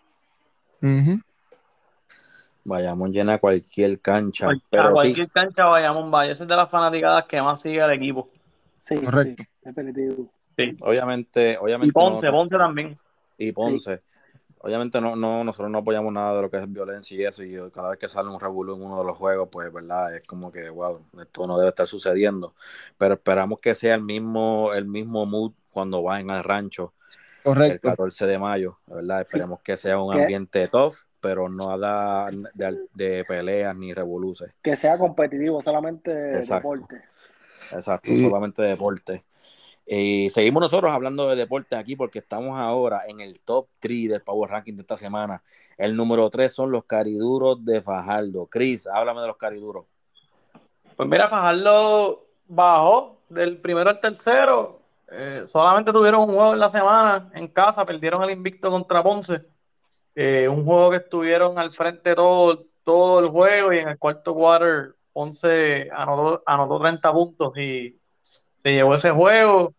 Bayamón llena cualquier cancha. a cualquier cancha Bayamón vaya. Ese es de las fanaticadas que más sigue al equipo. Sí, Correcto. Sí, Obviamente, obviamente. Y Ponce, Ponce también. Y Ponce. Obviamente no, no, nosotros no apoyamos nada de lo que es violencia y eso, y cada vez que sale un revuelo en uno de los juegos, pues verdad, es como que, wow, esto no debe estar sucediendo. Pero esperamos que sea el mismo, el mismo mood cuando vayan al rancho Correcto. el 14 de mayo, ¿verdad? Esperemos que sea un ambiente tough, pero no haga de, de peleas ni revoluciones. Que sea competitivo, solamente deporte. Exacto, solamente deporte. Y seguimos nosotros hablando de deporte aquí porque estamos ahora en el top 3 del Power Ranking de esta semana. El número 3 son los cariduros de Fajardo. Cris, háblame de los cariduros. Pues mira, Fajardo bajó del primero al tercero. Eh, solamente tuvieron un juego en la semana en casa, perdieron el invicto contra Ponce. Eh, un juego que estuvieron al frente todo, todo el juego y en el cuarto quarter 11 anotó, anotó 30 puntos y se llevó ese juego.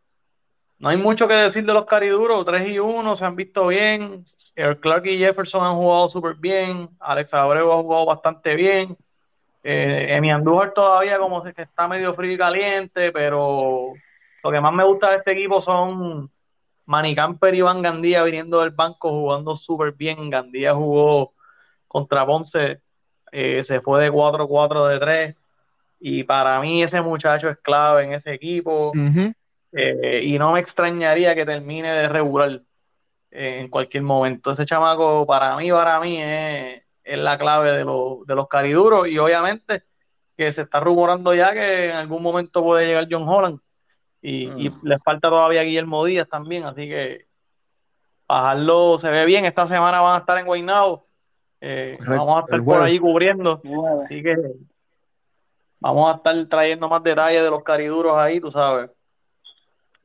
No hay mucho que decir de los cariduros, 3 y 1 se han visto bien. Clark y Jefferson han jugado súper bien. Alex Abreu ha jugado bastante bien. Eh, Emi Andújar todavía como que está medio frío y caliente, pero lo que más me gusta de este equipo son Manny Camper y Iván Gandía viniendo del banco jugando súper bien. Gandía jugó contra Ponce eh, se fue de 4-4 de 3 y para mí ese muchacho es clave en ese equipo. Eh, y no me extrañaría que termine de regular eh, en cualquier momento. Ese chamaco para mí, para mí es, la clave de, de los cariduros. Y obviamente que se está rumorando ya que en algún momento puede llegar John Holland. Y, y mm. le falta todavía Guillermo Díaz también, así que bajarlo se ve bien. Esta semana van a estar en Guaynabo eh, vamos a estar por ahí cubriendo. Así que vamos a estar trayendo más detalles de los cariduros ahí, tú sabes.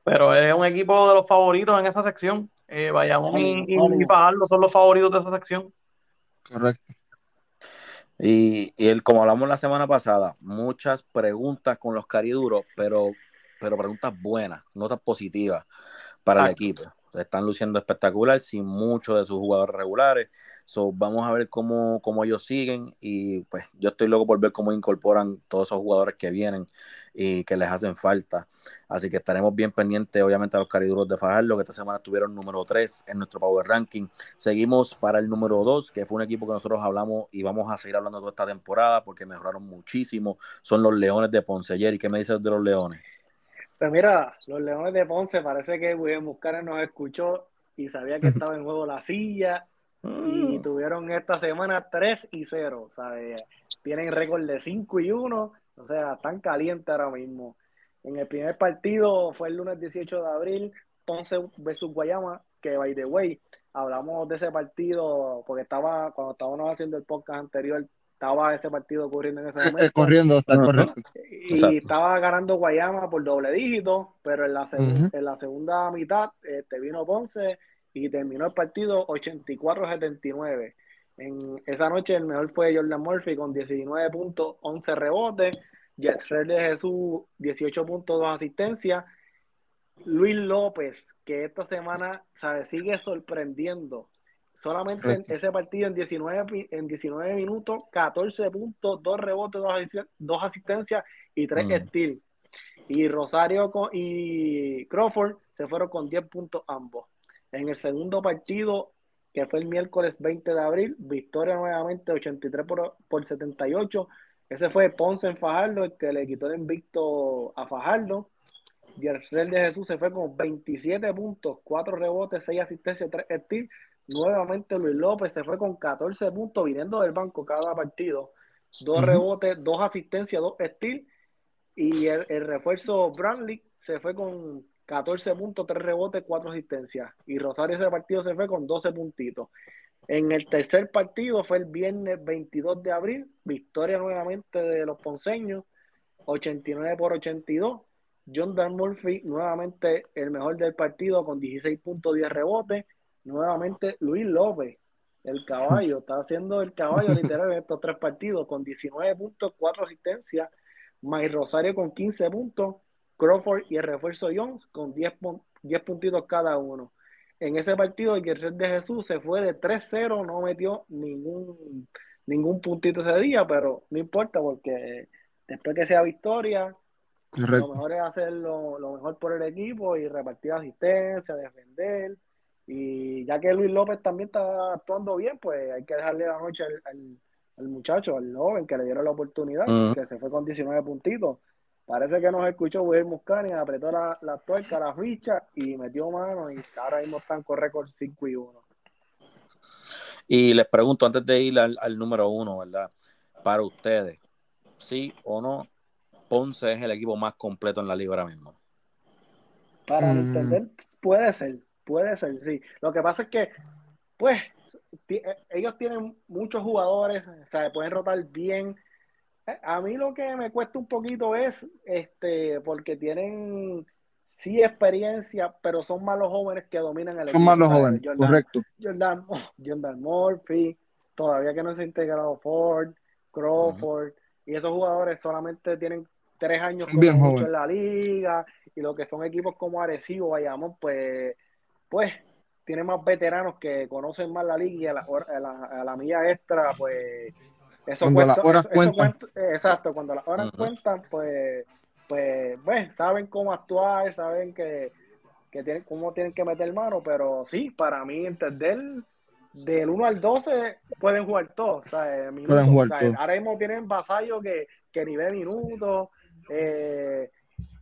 Pero es un equipo de los favoritos en esa sección. Eh, vayamos y, y son los favoritos de esa sección. Correcto. Y, y el, como hablamos la semana pasada, muchas preguntas con los cariduros, pero, pero preguntas buenas, notas positivas para el equipo. Están luciendo espectacular sin muchos de sus jugadores regulares. So, vamos a ver cómo, cómo, ellos siguen y pues yo estoy loco por ver cómo incorporan todos esos jugadores que vienen y que les hacen falta. Así que estaremos bien pendientes, obviamente, a los cariduros de Fajardo, que esta semana tuvieron número 3 en nuestro Power Ranking. Seguimos para el número 2, que fue un equipo que nosotros hablamos y vamos a seguir hablando toda esta temporada porque mejoraron muchísimo. Son los Leones de Ponce. ¿Y ¿qué me dices de los Leones? Pues mira, los Leones de Ponce parece que William Muscara nos escuchó y sabía que [LAUGHS] estaba en juego la silla y mm. tuvieron esta semana 3 y 0. ¿sabes? Tienen récord de 5 y 1. O sea, están calientes ahora mismo. En el primer partido fue el lunes 18 de abril, Ponce versus Guayama, que by the way, hablamos de ese partido porque estaba, cuando estábamos haciendo el podcast anterior, estaba ese partido corriendo en ese momento. Eh, corriendo, está correcto. Y estaba ganando Guayama por doble dígito, pero en la, en la segunda mitad este, vino Ponce y terminó el partido 84-79. En esa noche el mejor fue Jordan Murphy con 19 puntos, 11 rebotes. Jetrer de Jesús, 18 puntos, 2 asistencias. Luis López, que esta semana sabe, sigue sorprendiendo. Solamente en ese partido en 19, en 19 minutos, 14 puntos, 2 rebotes, 2 asistencias y 3 mm. steals. Y Rosario y Crawford se fueron con 10 puntos ambos. En el segundo partido, que fue el miércoles 20 de abril, victoria nuevamente 83 por, por 78. Ese fue Ponce en Fajardo, el que le quitó el invicto a Fajardo. Y el Real de Jesús se fue con 27 puntos, 4 rebotes, 6 asistencias, 3 steals. Nuevamente Luis López se fue con 14 puntos viniendo del banco cada partido. 2 rebotes, 2 asistencias, 2 steals. Y el, el refuerzo Brandley se fue con 14 puntos, 3 rebotes, 4 asistencias. Y Rosario ese partido se fue con 12 puntitos. En el tercer partido fue el viernes 22 de abril, victoria nuevamente de los ponceños, 89 por 82. John Dan Murphy nuevamente el mejor del partido con 16 puntos, 10 rebotes. Nuevamente Luis López, el caballo, está haciendo el caballo literal en estos tres partidos con 19 puntos, 4 asistencias. Mike Rosario con 15 puntos. Crawford y el refuerzo Jones con 10, 10 puntitos cada uno. En ese partido el Guerrero de Jesús se fue de 3-0, no metió ningún, ningún puntito ese día, pero no importa porque después que sea victoria, lo mejor es hacer lo, mejor por el equipo y repartir asistencia, defender. Y ya que Luis López también está actuando bien, pues hay que dejarle la noche al, muchacho, al joven que le dieron la oportunidad, que se fue con 19 puntitos. Parece que nos escuchó Will Muscani, apretó la, la tuerca, la ficha y metió mano y ahora mismo están con récord 5 y 1. Y les pregunto antes de ir al, número uno, ¿verdad? Para ustedes, ¿sí o no? Ponce es el equipo más completo en la liga ahora mismo. Para mm. entender, puede ser, puede ser, sí. Lo que pasa es que, pues, eh, ellos tienen muchos jugadores, o sea, pueden rotar bien, a mí lo que me cuesta un poquito es, este, porque tienen sí experiencia, pero son malos jóvenes que dominan el Son malos jóvenes, correcto. Jordan, [LAUGHS] Jordan Murphy, todavía que no se ha integrado Ford, Crawford, y esos jugadores solamente tienen tres años mucho en la liga, y lo que son equipos como Arecibo, Bayamón, pues, pues tienen más veteranos que conocen más la liga y a la, a la, a la milla extra, pues cuando las horas cuentan. exacto, cuando las horas cuentan, pues, pues, pues, saben cómo actuar, saben que, que tienen, cómo tienen que meter mano, pero sí, para mí entender del 1 al 12 pueden jugar todos. pueden jugar Ahora mismo tienen vasallos que, que ni ve minutos. Eh,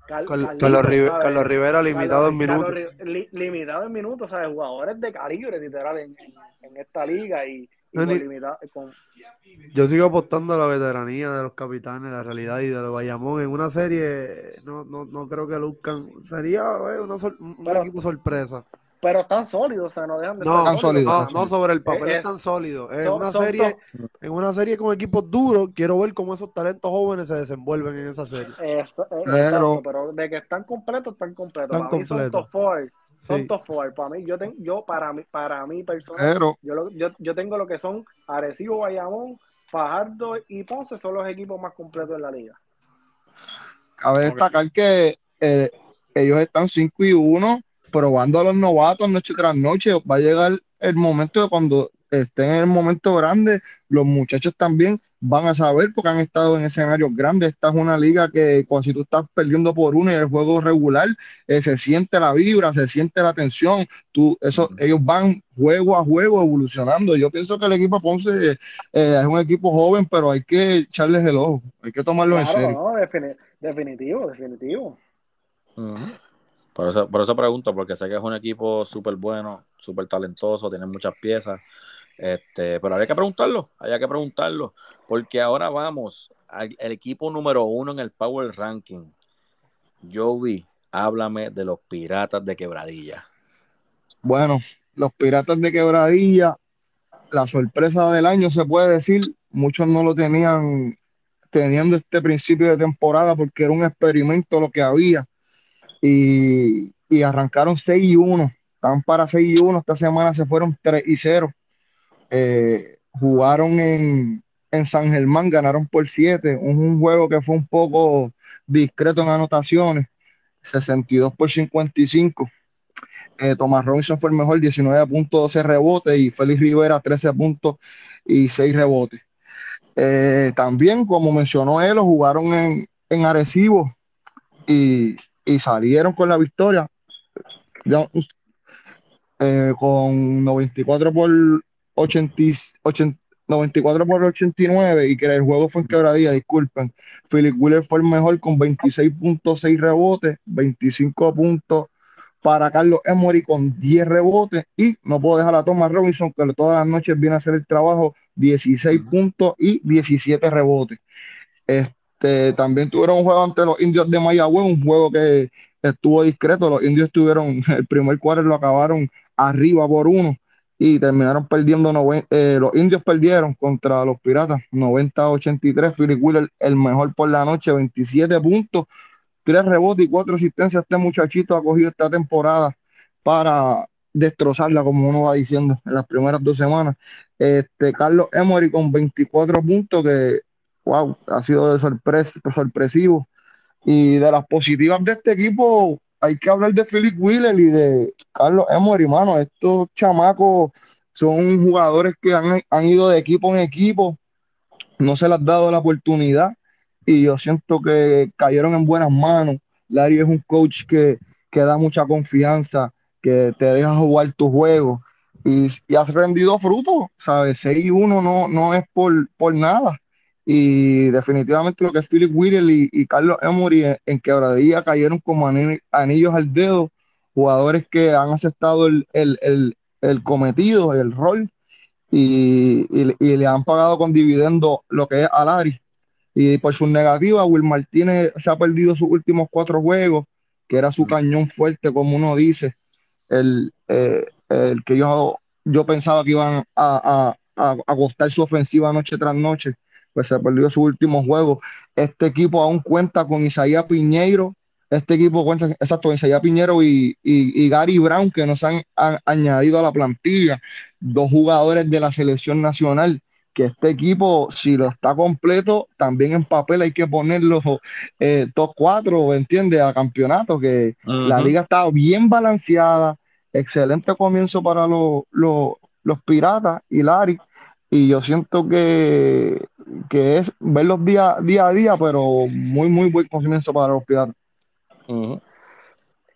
Carlos, Rivera, limitado en minutos. limitado en minutos, ¿sabes? Jugadores de calibre, literal, en, en esta liga y, yo sigo apostando a la veteranía de los capitanes, la realidad y de los Bayamón. En una serie no, no, no creo que luzcan. Sería eh, un equipo sorpresa. Pero están sólidos, o sea, no dejan de no, estar sólidos. No, sobre el papel es, están sólidos. En una, serie, en una serie con equipos duros, quiero ver cómo esos talentos jóvenes se desenvuelven en esa serie. Eh, pero, pero de que están completos, están completos. Están completos son top four. Para mí, yo, tengo, yo para mí, para mí personal, yo, yo, yo, tengo lo que son Arecibo, Bayamón, Fajardo y Ponce, son los equipos más completos de la liga. Cabe destacar que eh, ellos están 5 y 1, probando a los novatos noche tras noche. Va a llegar el momento de cuando estén en el momento grande, los muchachos también van a saber porque han estado en escenarios grandes. Esta es una liga que cuando si tú estás perdiendo por uno y el juego regular, eh, se siente la vibra, se siente la tensión. Tú, eso, ellos van juego a juego evolucionando. Yo pienso que el equipo Ponce eh, es un equipo joven, pero hay que echarles el ojo, hay que tomarlo en serio. definitivo, definitivo. Por eso, por eso pregunto, porque sé que es un equipo súper bueno, súper talentoso, tiene muchas piezas. Este, pero habría que preguntarlo, había que preguntarlo, porque ahora vamos al equipo número uno en el Power Ranking. Joey, háblame de los Piratas de Quebradilla. Bueno, los Piratas de Quebradilla, la sorpresa del año se puede decir, muchos no lo tenían teniendo este principio de temporada porque era un experimento lo que había y, arrancaron 6 y 1, estaban para 6 y 1, esta semana se fueron 3 y 0 eh, jugaron en, San Germán, ganaron por 7, un, juego que fue un poco discreto en anotaciones, 62 por 55. eh, Tomás Robinson fue el mejor, 19 puntos, 12 rebotes, y Félix Rivera, 13 puntos y 6 rebotes. Eh, también, como mencionó él, jugaron en, en Arecibo y, y salieron con la victoria. Eh, con 94 por 80, 94 por 89 y que el juego fue en quebradilla, disculpen. Philip Wheeler fue el mejor con 26.6 rebotes, 25 puntos para Carlos Emory con 10 rebotes y no puedo dejar a Thomas Robinson que todas las noches viene a hacer el trabajo 16 puntos y 17 rebotes. Este, también tuvieron un juego ante los indios de Mayagüez, un juego que estuvo discreto. Los indios tuvieron [LAUGHS] el primer cuarto, lo acabaron arriba por uno y terminaron perdiendo. Eh, los indios perdieron contra los piratas 90-83. Philip Wheeler, el mejor por la noche, 27 puntos, 3 rebotes y 4 asistencias. Este muchachito ha cogido esta temporada para destrozarla, como uno va diciendo, en las primeras dos semanas. Este, Carlos Emory con 24 puntos, que wow, ha sido de sorpresa, sorpresivo. Y de las positivas de este equipo, hay que hablar de Philip Wheeler y de Carlos Emory, mano. Estos chamacos son jugadores que han, han ido de equipo en equipo, no se les ha dado la oportunidad y yo siento que cayeron en buenas manos. Larry es un coach que, que da mucha confianza, que te deja jugar tu juego y, y has rendido fruto, ¿sabes? 6-1 no, no es por, por nada. Y definitivamente lo que es Philip Whittle y, Carlos Emory en, quebradilla cayeron como anillos al dedo, jugadores que han aceptado el, el, cometido, el rol, y, y, le han pagado con dividendo lo que es Alari. Y por su negativa, Will Martínez se ha perdido sus últimos cuatro juegos, que era su cañón fuerte, como uno dice, el, eh, el que yo, yo pensaba que iban a, a, a costar su ofensiva noche tras noche pues se perdió su último juego. Este equipo aún cuenta con Isaías Piñeiro, este equipo cuenta, exacto, Isaías Piñero y, y, Gary Brown, que nos han, añadido a la plantilla, dos jugadores de la selección nacional, que este equipo, si lo está completo, también en papel hay que ponerlo eh, top 4, ¿entiendes? A campeonato, que la liga está bien balanceada, excelente comienzo para los, los, los Piratas y Lari, y yo siento que que es verlos día, día a día, pero muy, muy buen comienzo para los piratas.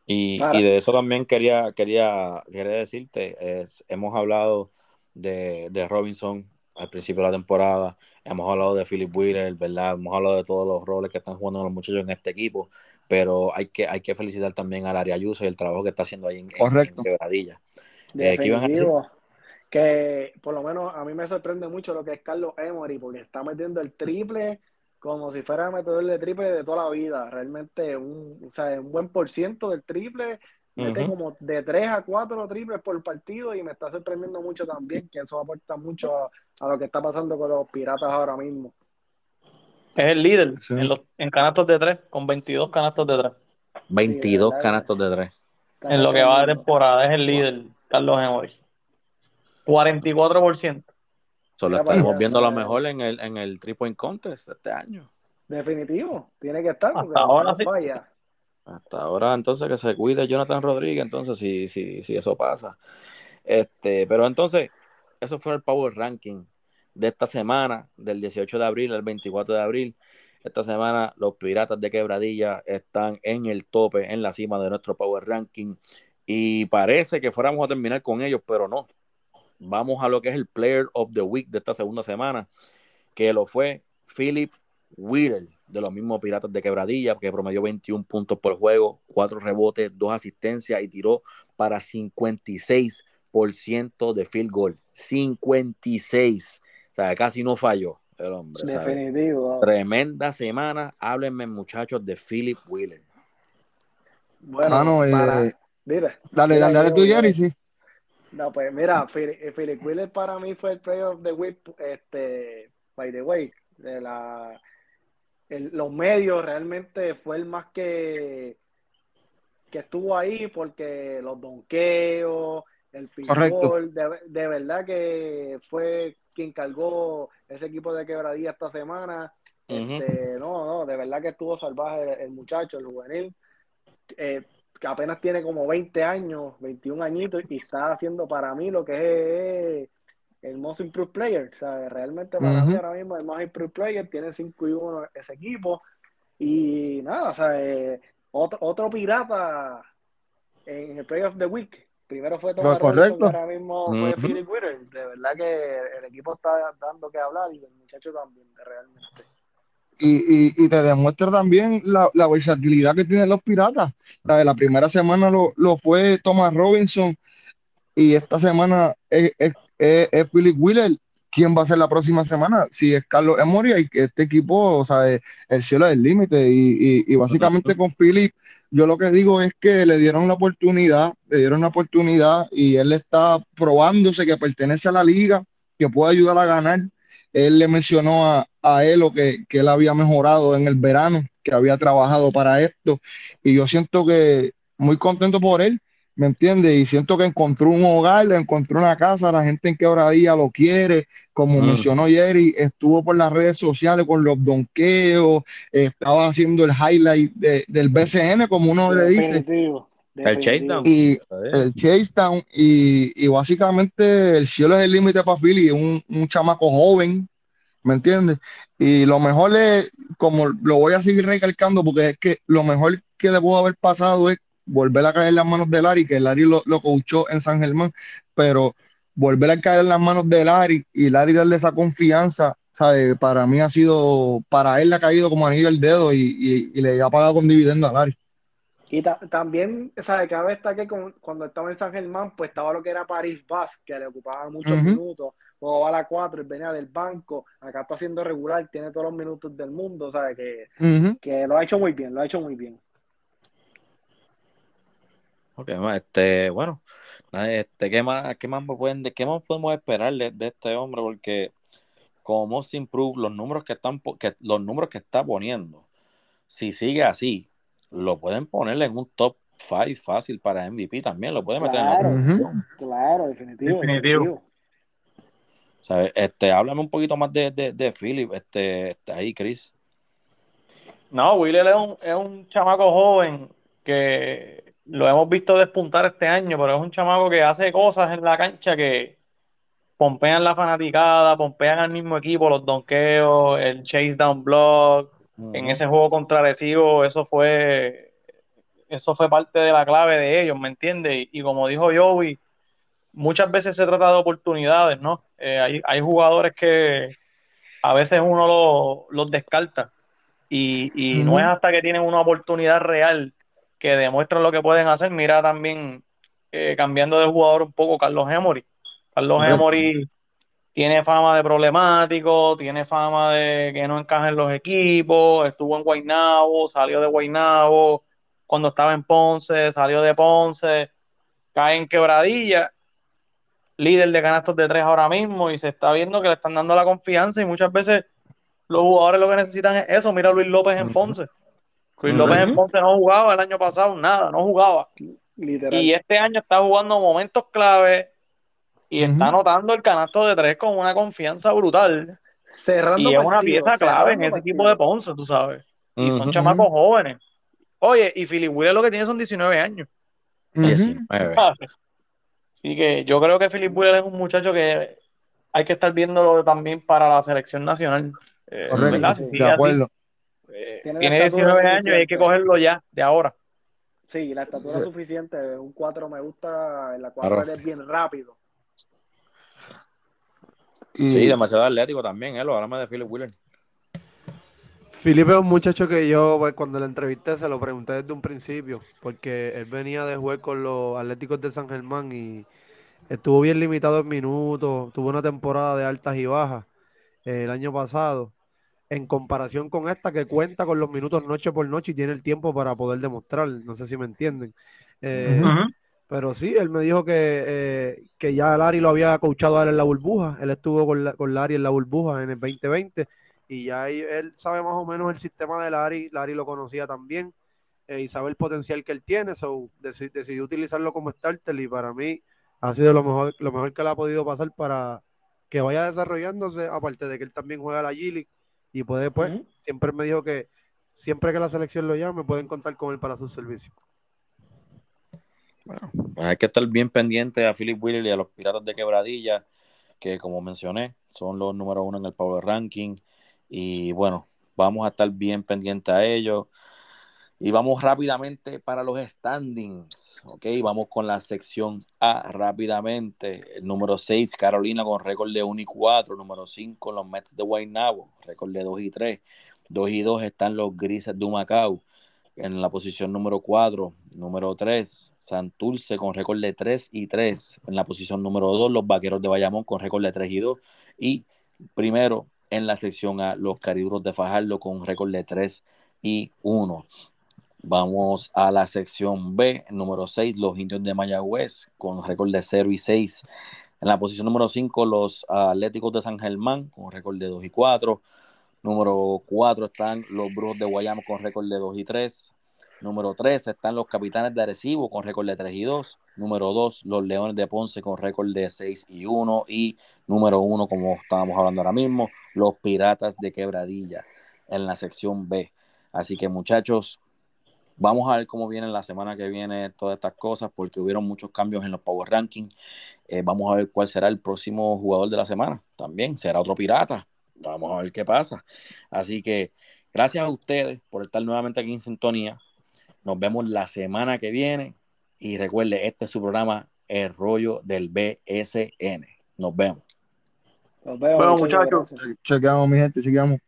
y, de eso también quería, quería, quería decirte, es, hemos hablado de, de, Robinson al principio de la temporada, hemos hablado de Philip Wheeler, ¿verdad? Hemos hablado de todos los roles que están jugando los muchachos en este equipo, pero hay que, hay que felicitar también al área Ayuso y el trabajo que está haciendo ahí en, Correcto. Quebradilla. Eh, que por lo menos a mí me sorprende mucho lo que es Carlos Emory, porque está metiendo el triple como si fuera a meter el triple de toda la vida. Realmente un, o sea, un buen por ciento del triple, mete como de 3 a 4 triples por partido y me está sorprendiendo mucho también, que eso aporta mucho a, lo que está pasando con los piratas ahora mismo. Es el líder en, los, en canastos de 3, con 22 canastos de 3. 22 canastos de 3. En lo que va de temporada, es el líder, Carlos Emory. 44%. Solo estamos viendo lo mejor en el, en el Three Point Contest este año. Definitivo, tiene que estar. Hasta ahora sí. Hasta ahora, entonces, que se cuide Jonathan Rodríguez, entonces, si, si, si eso pasa. Este, pero entonces, eso fue el Power Ranking de esta semana, del 18 de abril al 24 de abril. Esta semana los Piratas de Quebradilla están en el tope, en la cima de nuestro Power Ranking. Y parece que fuéramos a terminar con ellos, pero no vamos a lo que es el Player of the Week de esta segunda semana, que lo fue Philip Wheeler, de los mismos Piratas de Quebradilla, que promedió 21 puntos por juego, 4 rebotes, 2 asistencias y tiró para 56% de field goal. 56. O sea, casi no falló el hombre. Definitivo. Tremenda semana. Háblenme, muchachos, de Philip Wheeler. Bueno, eh, dale, dale, dale tú, Jerry, sí. No, pues mira, Philip, Philip Wheeler para mí fue el player of the week, este, by the way, de la, los medios realmente fue el más que, que estuvo ahí porque los donqueos, el fútbol, de, de, verdad que fue quien cargó ese equipo de quebradilla esta semana. este, no, no, de verdad que estuvo salvaje el, muchacho, el juvenil. Eh, que apenas tiene como 20 años, 21 añitos, y está haciendo para mí lo que es el most improved player. O sea, realmente para mí ahora mismo el most improved player tiene 5 y 1 ese equipo. Y nada, o sea, eh, otro, otro pirata en el Play of the Week. Primero fue Tomás correcto. ahora mismo fue Philip Whitter. De verdad que el equipo está dando que hablar y el muchacho también, realmente. Y, y, y, te demuestra también la, la, versatilidad que tienen los piratas. La de la primera semana lo, lo fue Thomas Robinson y esta semana es, es, es, Philip Wheeler. ¿Quién va a ser la próxima semana? Si es Carlos Emoria y que este equipo, o sea, el cielo es el límite. Y, y, básicamente con Philip, yo lo que digo es que le dieron la oportunidad, le dieron la oportunidad y él está probándose que pertenece a la liga, que puede ayudar a ganar. Él le mencionó a, a él lo que, que él había mejorado en el verano, que había trabajado para esto. Y yo siento que muy contento por él ¿me entiendes? Y siento que encontró un hogar, encontró una casa, la gente en quebradilla lo quiere, como mm. mencionó Jerry, estuvo por las redes sociales con los donkeos, estaba haciendo el highlight del BCN, como uno le dice. El chase down. Y el chase down, y, básicamente el cielo es el límite para Philly, un, un chamaco joven, ¿me entiendes? Y lo mejor es, como lo voy a seguir recalcando, porque es que lo mejor que le pudo haber pasado es volver a caer en las manos de Larry, que Larry lo, lo coachó en San Germán, pero volver a caer en las manos de Larry y Larry darle esa confianza, ¿sabe? Para mí ha sido, para él le ha caído como anillo el dedo y, le ha pagado con dividendo a Larry. Y también, ¿sabe? Cada vez está que cuando estaba en San Germán, pues estaba lo que era París Bas, que le ocupaba muchos minutos, o a la 4 y venía del banco, acá está siendo regular, tiene todos los minutos del mundo, ¿sabe? Que, que lo ha hecho muy bien, lo ha hecho muy bien. Ok, este, bueno, este, ¿qué más, qué más pueden, qué más podemos esperar de, este hombre? Porque como Most Improve, los números que están, que, los números que está poniendo, si sigue así, lo pueden poner en un top 5 fácil para MVP también, lo pueden meter en la posición. Claro, definitivo. definitivo. Este, háblame un poquito más de, de, de Philip, este, este, ahí, Chris. No, Will es un, es un chamaco joven que lo hemos visto despuntar este año, pero es un chamaco que hace cosas en la cancha que pompean la fanaticada, pompean al mismo equipo, los donkeos, el chase down block. En ese juego contra eso fue eso fue parte de la clave de ellos, ¿me entiendes? Y, como dijo Joey, muchas veces se trata de oportunidades, ¿no? Eh, hay, jugadores que a veces uno los descarta y, no es hasta que tienen una oportunidad real que demuestran lo que pueden hacer. Mira también, eh, cambiando de jugador un poco, Carlos Emory. Carlos Emory tiene fama de problemático, tiene fama de que no encaja en los equipos, estuvo en Guaynabo, salió de Guaynabo, cuando estaba en Ponce, salió de Ponce, cae en quebradilla, líder de canastos de tres ahora mismo y se está viendo que le están dando la confianza y muchas veces los jugadores lo que necesitan es eso. Mira a Luis López en Ponce. Luis López en Ponce no jugaba el año pasado, nada, no jugaba. Y este año está jugando momentos clave y está anotando el canasto de tres con una confianza brutal. Cerrando y es una pieza clave en ese equipo de Ponce, tú sabes. Y son chamacos jóvenes. Oye, y Philip Wheeler lo que tiene son 19 años. 19. [LAUGHS] Así que yo creo que Philip Wheeler es un muchacho que hay que estar viéndolo también para la selección nacional. Eh, Correcto, de acuerdo. Eh, tiene, 19 años y hay que cogerlo ya, de ahora. Sí, la estatura es suficiente. Un 4 me gusta, en la 4 es bien rápido. Sí, demasiado atlético también, ¿eh? Lo hablamos de Philip Wheeler. Felipe es un muchacho que yo, pues, cuando la entrevisté, se lo pregunté desde un principio, porque él venía de jugar con los Atléticos de San Germán y estuvo bien limitado en minutos, tuvo una temporada de altas y bajas eh, el año pasado en comparación con esta que cuenta con los minutos noche por noche y tiene el tiempo para poder demostrar. No sé si me entienden. Eh, pero sí, él me dijo que, eh, que ya Larry lo había coachado a él en la burbuja. Él estuvo con, la, con Larry en la burbuja en el 2020 y ya él sabe más o menos el sistema de Larry. Larry lo conocía también eh, y sabe el potencial que él tiene. So, decidió utilizarlo como starter y para mí ha sido lo mejor, lo mejor que le ha podido pasar para que vaya desarrollándose, aparte de que él también juega la G-League y puede, pues, siempre me dijo que siempre que la selección lo llame, pueden contar con él para sus servicios. Bueno, pues hay que estar bien pendiente a Philip Wheeler y a los Piratas de Quebradilla, que como mencioné, son los número uno en el Power Ranking. Y bueno, vamos a estar bien pendientes a ellos. Y vamos rápidamente para los standings. Ok, vamos con la sección A rápidamente. El número 6, Carolina con récord de 1 y 4. Número 5, los Mets de Guaynabo, récord de 2 y 3. 2 y 2 están los Grises de Humacao en la posición número 4. Número 3, Santurce con récord de 3 y 3. En la posición número 2, los Vaqueros de Bayamón con récord de 3 y 2. Y primero en la sección A, los Cariduros de Fajardo con récord de 3 y 1. Vamos a la sección B, número 6, los indios de Mayagüez, con récord de 0 y 6. En la posición número 5, los Atléticos de San Germán, con récord de 2 y 4. Número 4 están los Brujos de Guayama, con récord de 2 y 3. Número 3 están los Capitanes de Arecibo, con récord de 3 y 2. Número 2, los Leones de Ponce, con récord de 6 y 1. Y número 1, como estábamos hablando ahora mismo, los Piratas de Quebradilla, en la sección B. Así que muchachos, Vamos a ver cómo viene la semana que viene todas estas cosas, porque hubieron muchos cambios en los Power Rankings. Eh, vamos a ver cuál será el próximo jugador de la semana. También será otro pirata. Vamos a ver qué pasa. Así que gracias a ustedes por estar nuevamente aquí en sintonía. Nos vemos la semana que viene. Y recuerde, este es su programa, El Rollo del BSN. Nos vemos. Nos vemos, Bueno, muchachos. muchachos. Chequeamos, mi gente, chequeamos.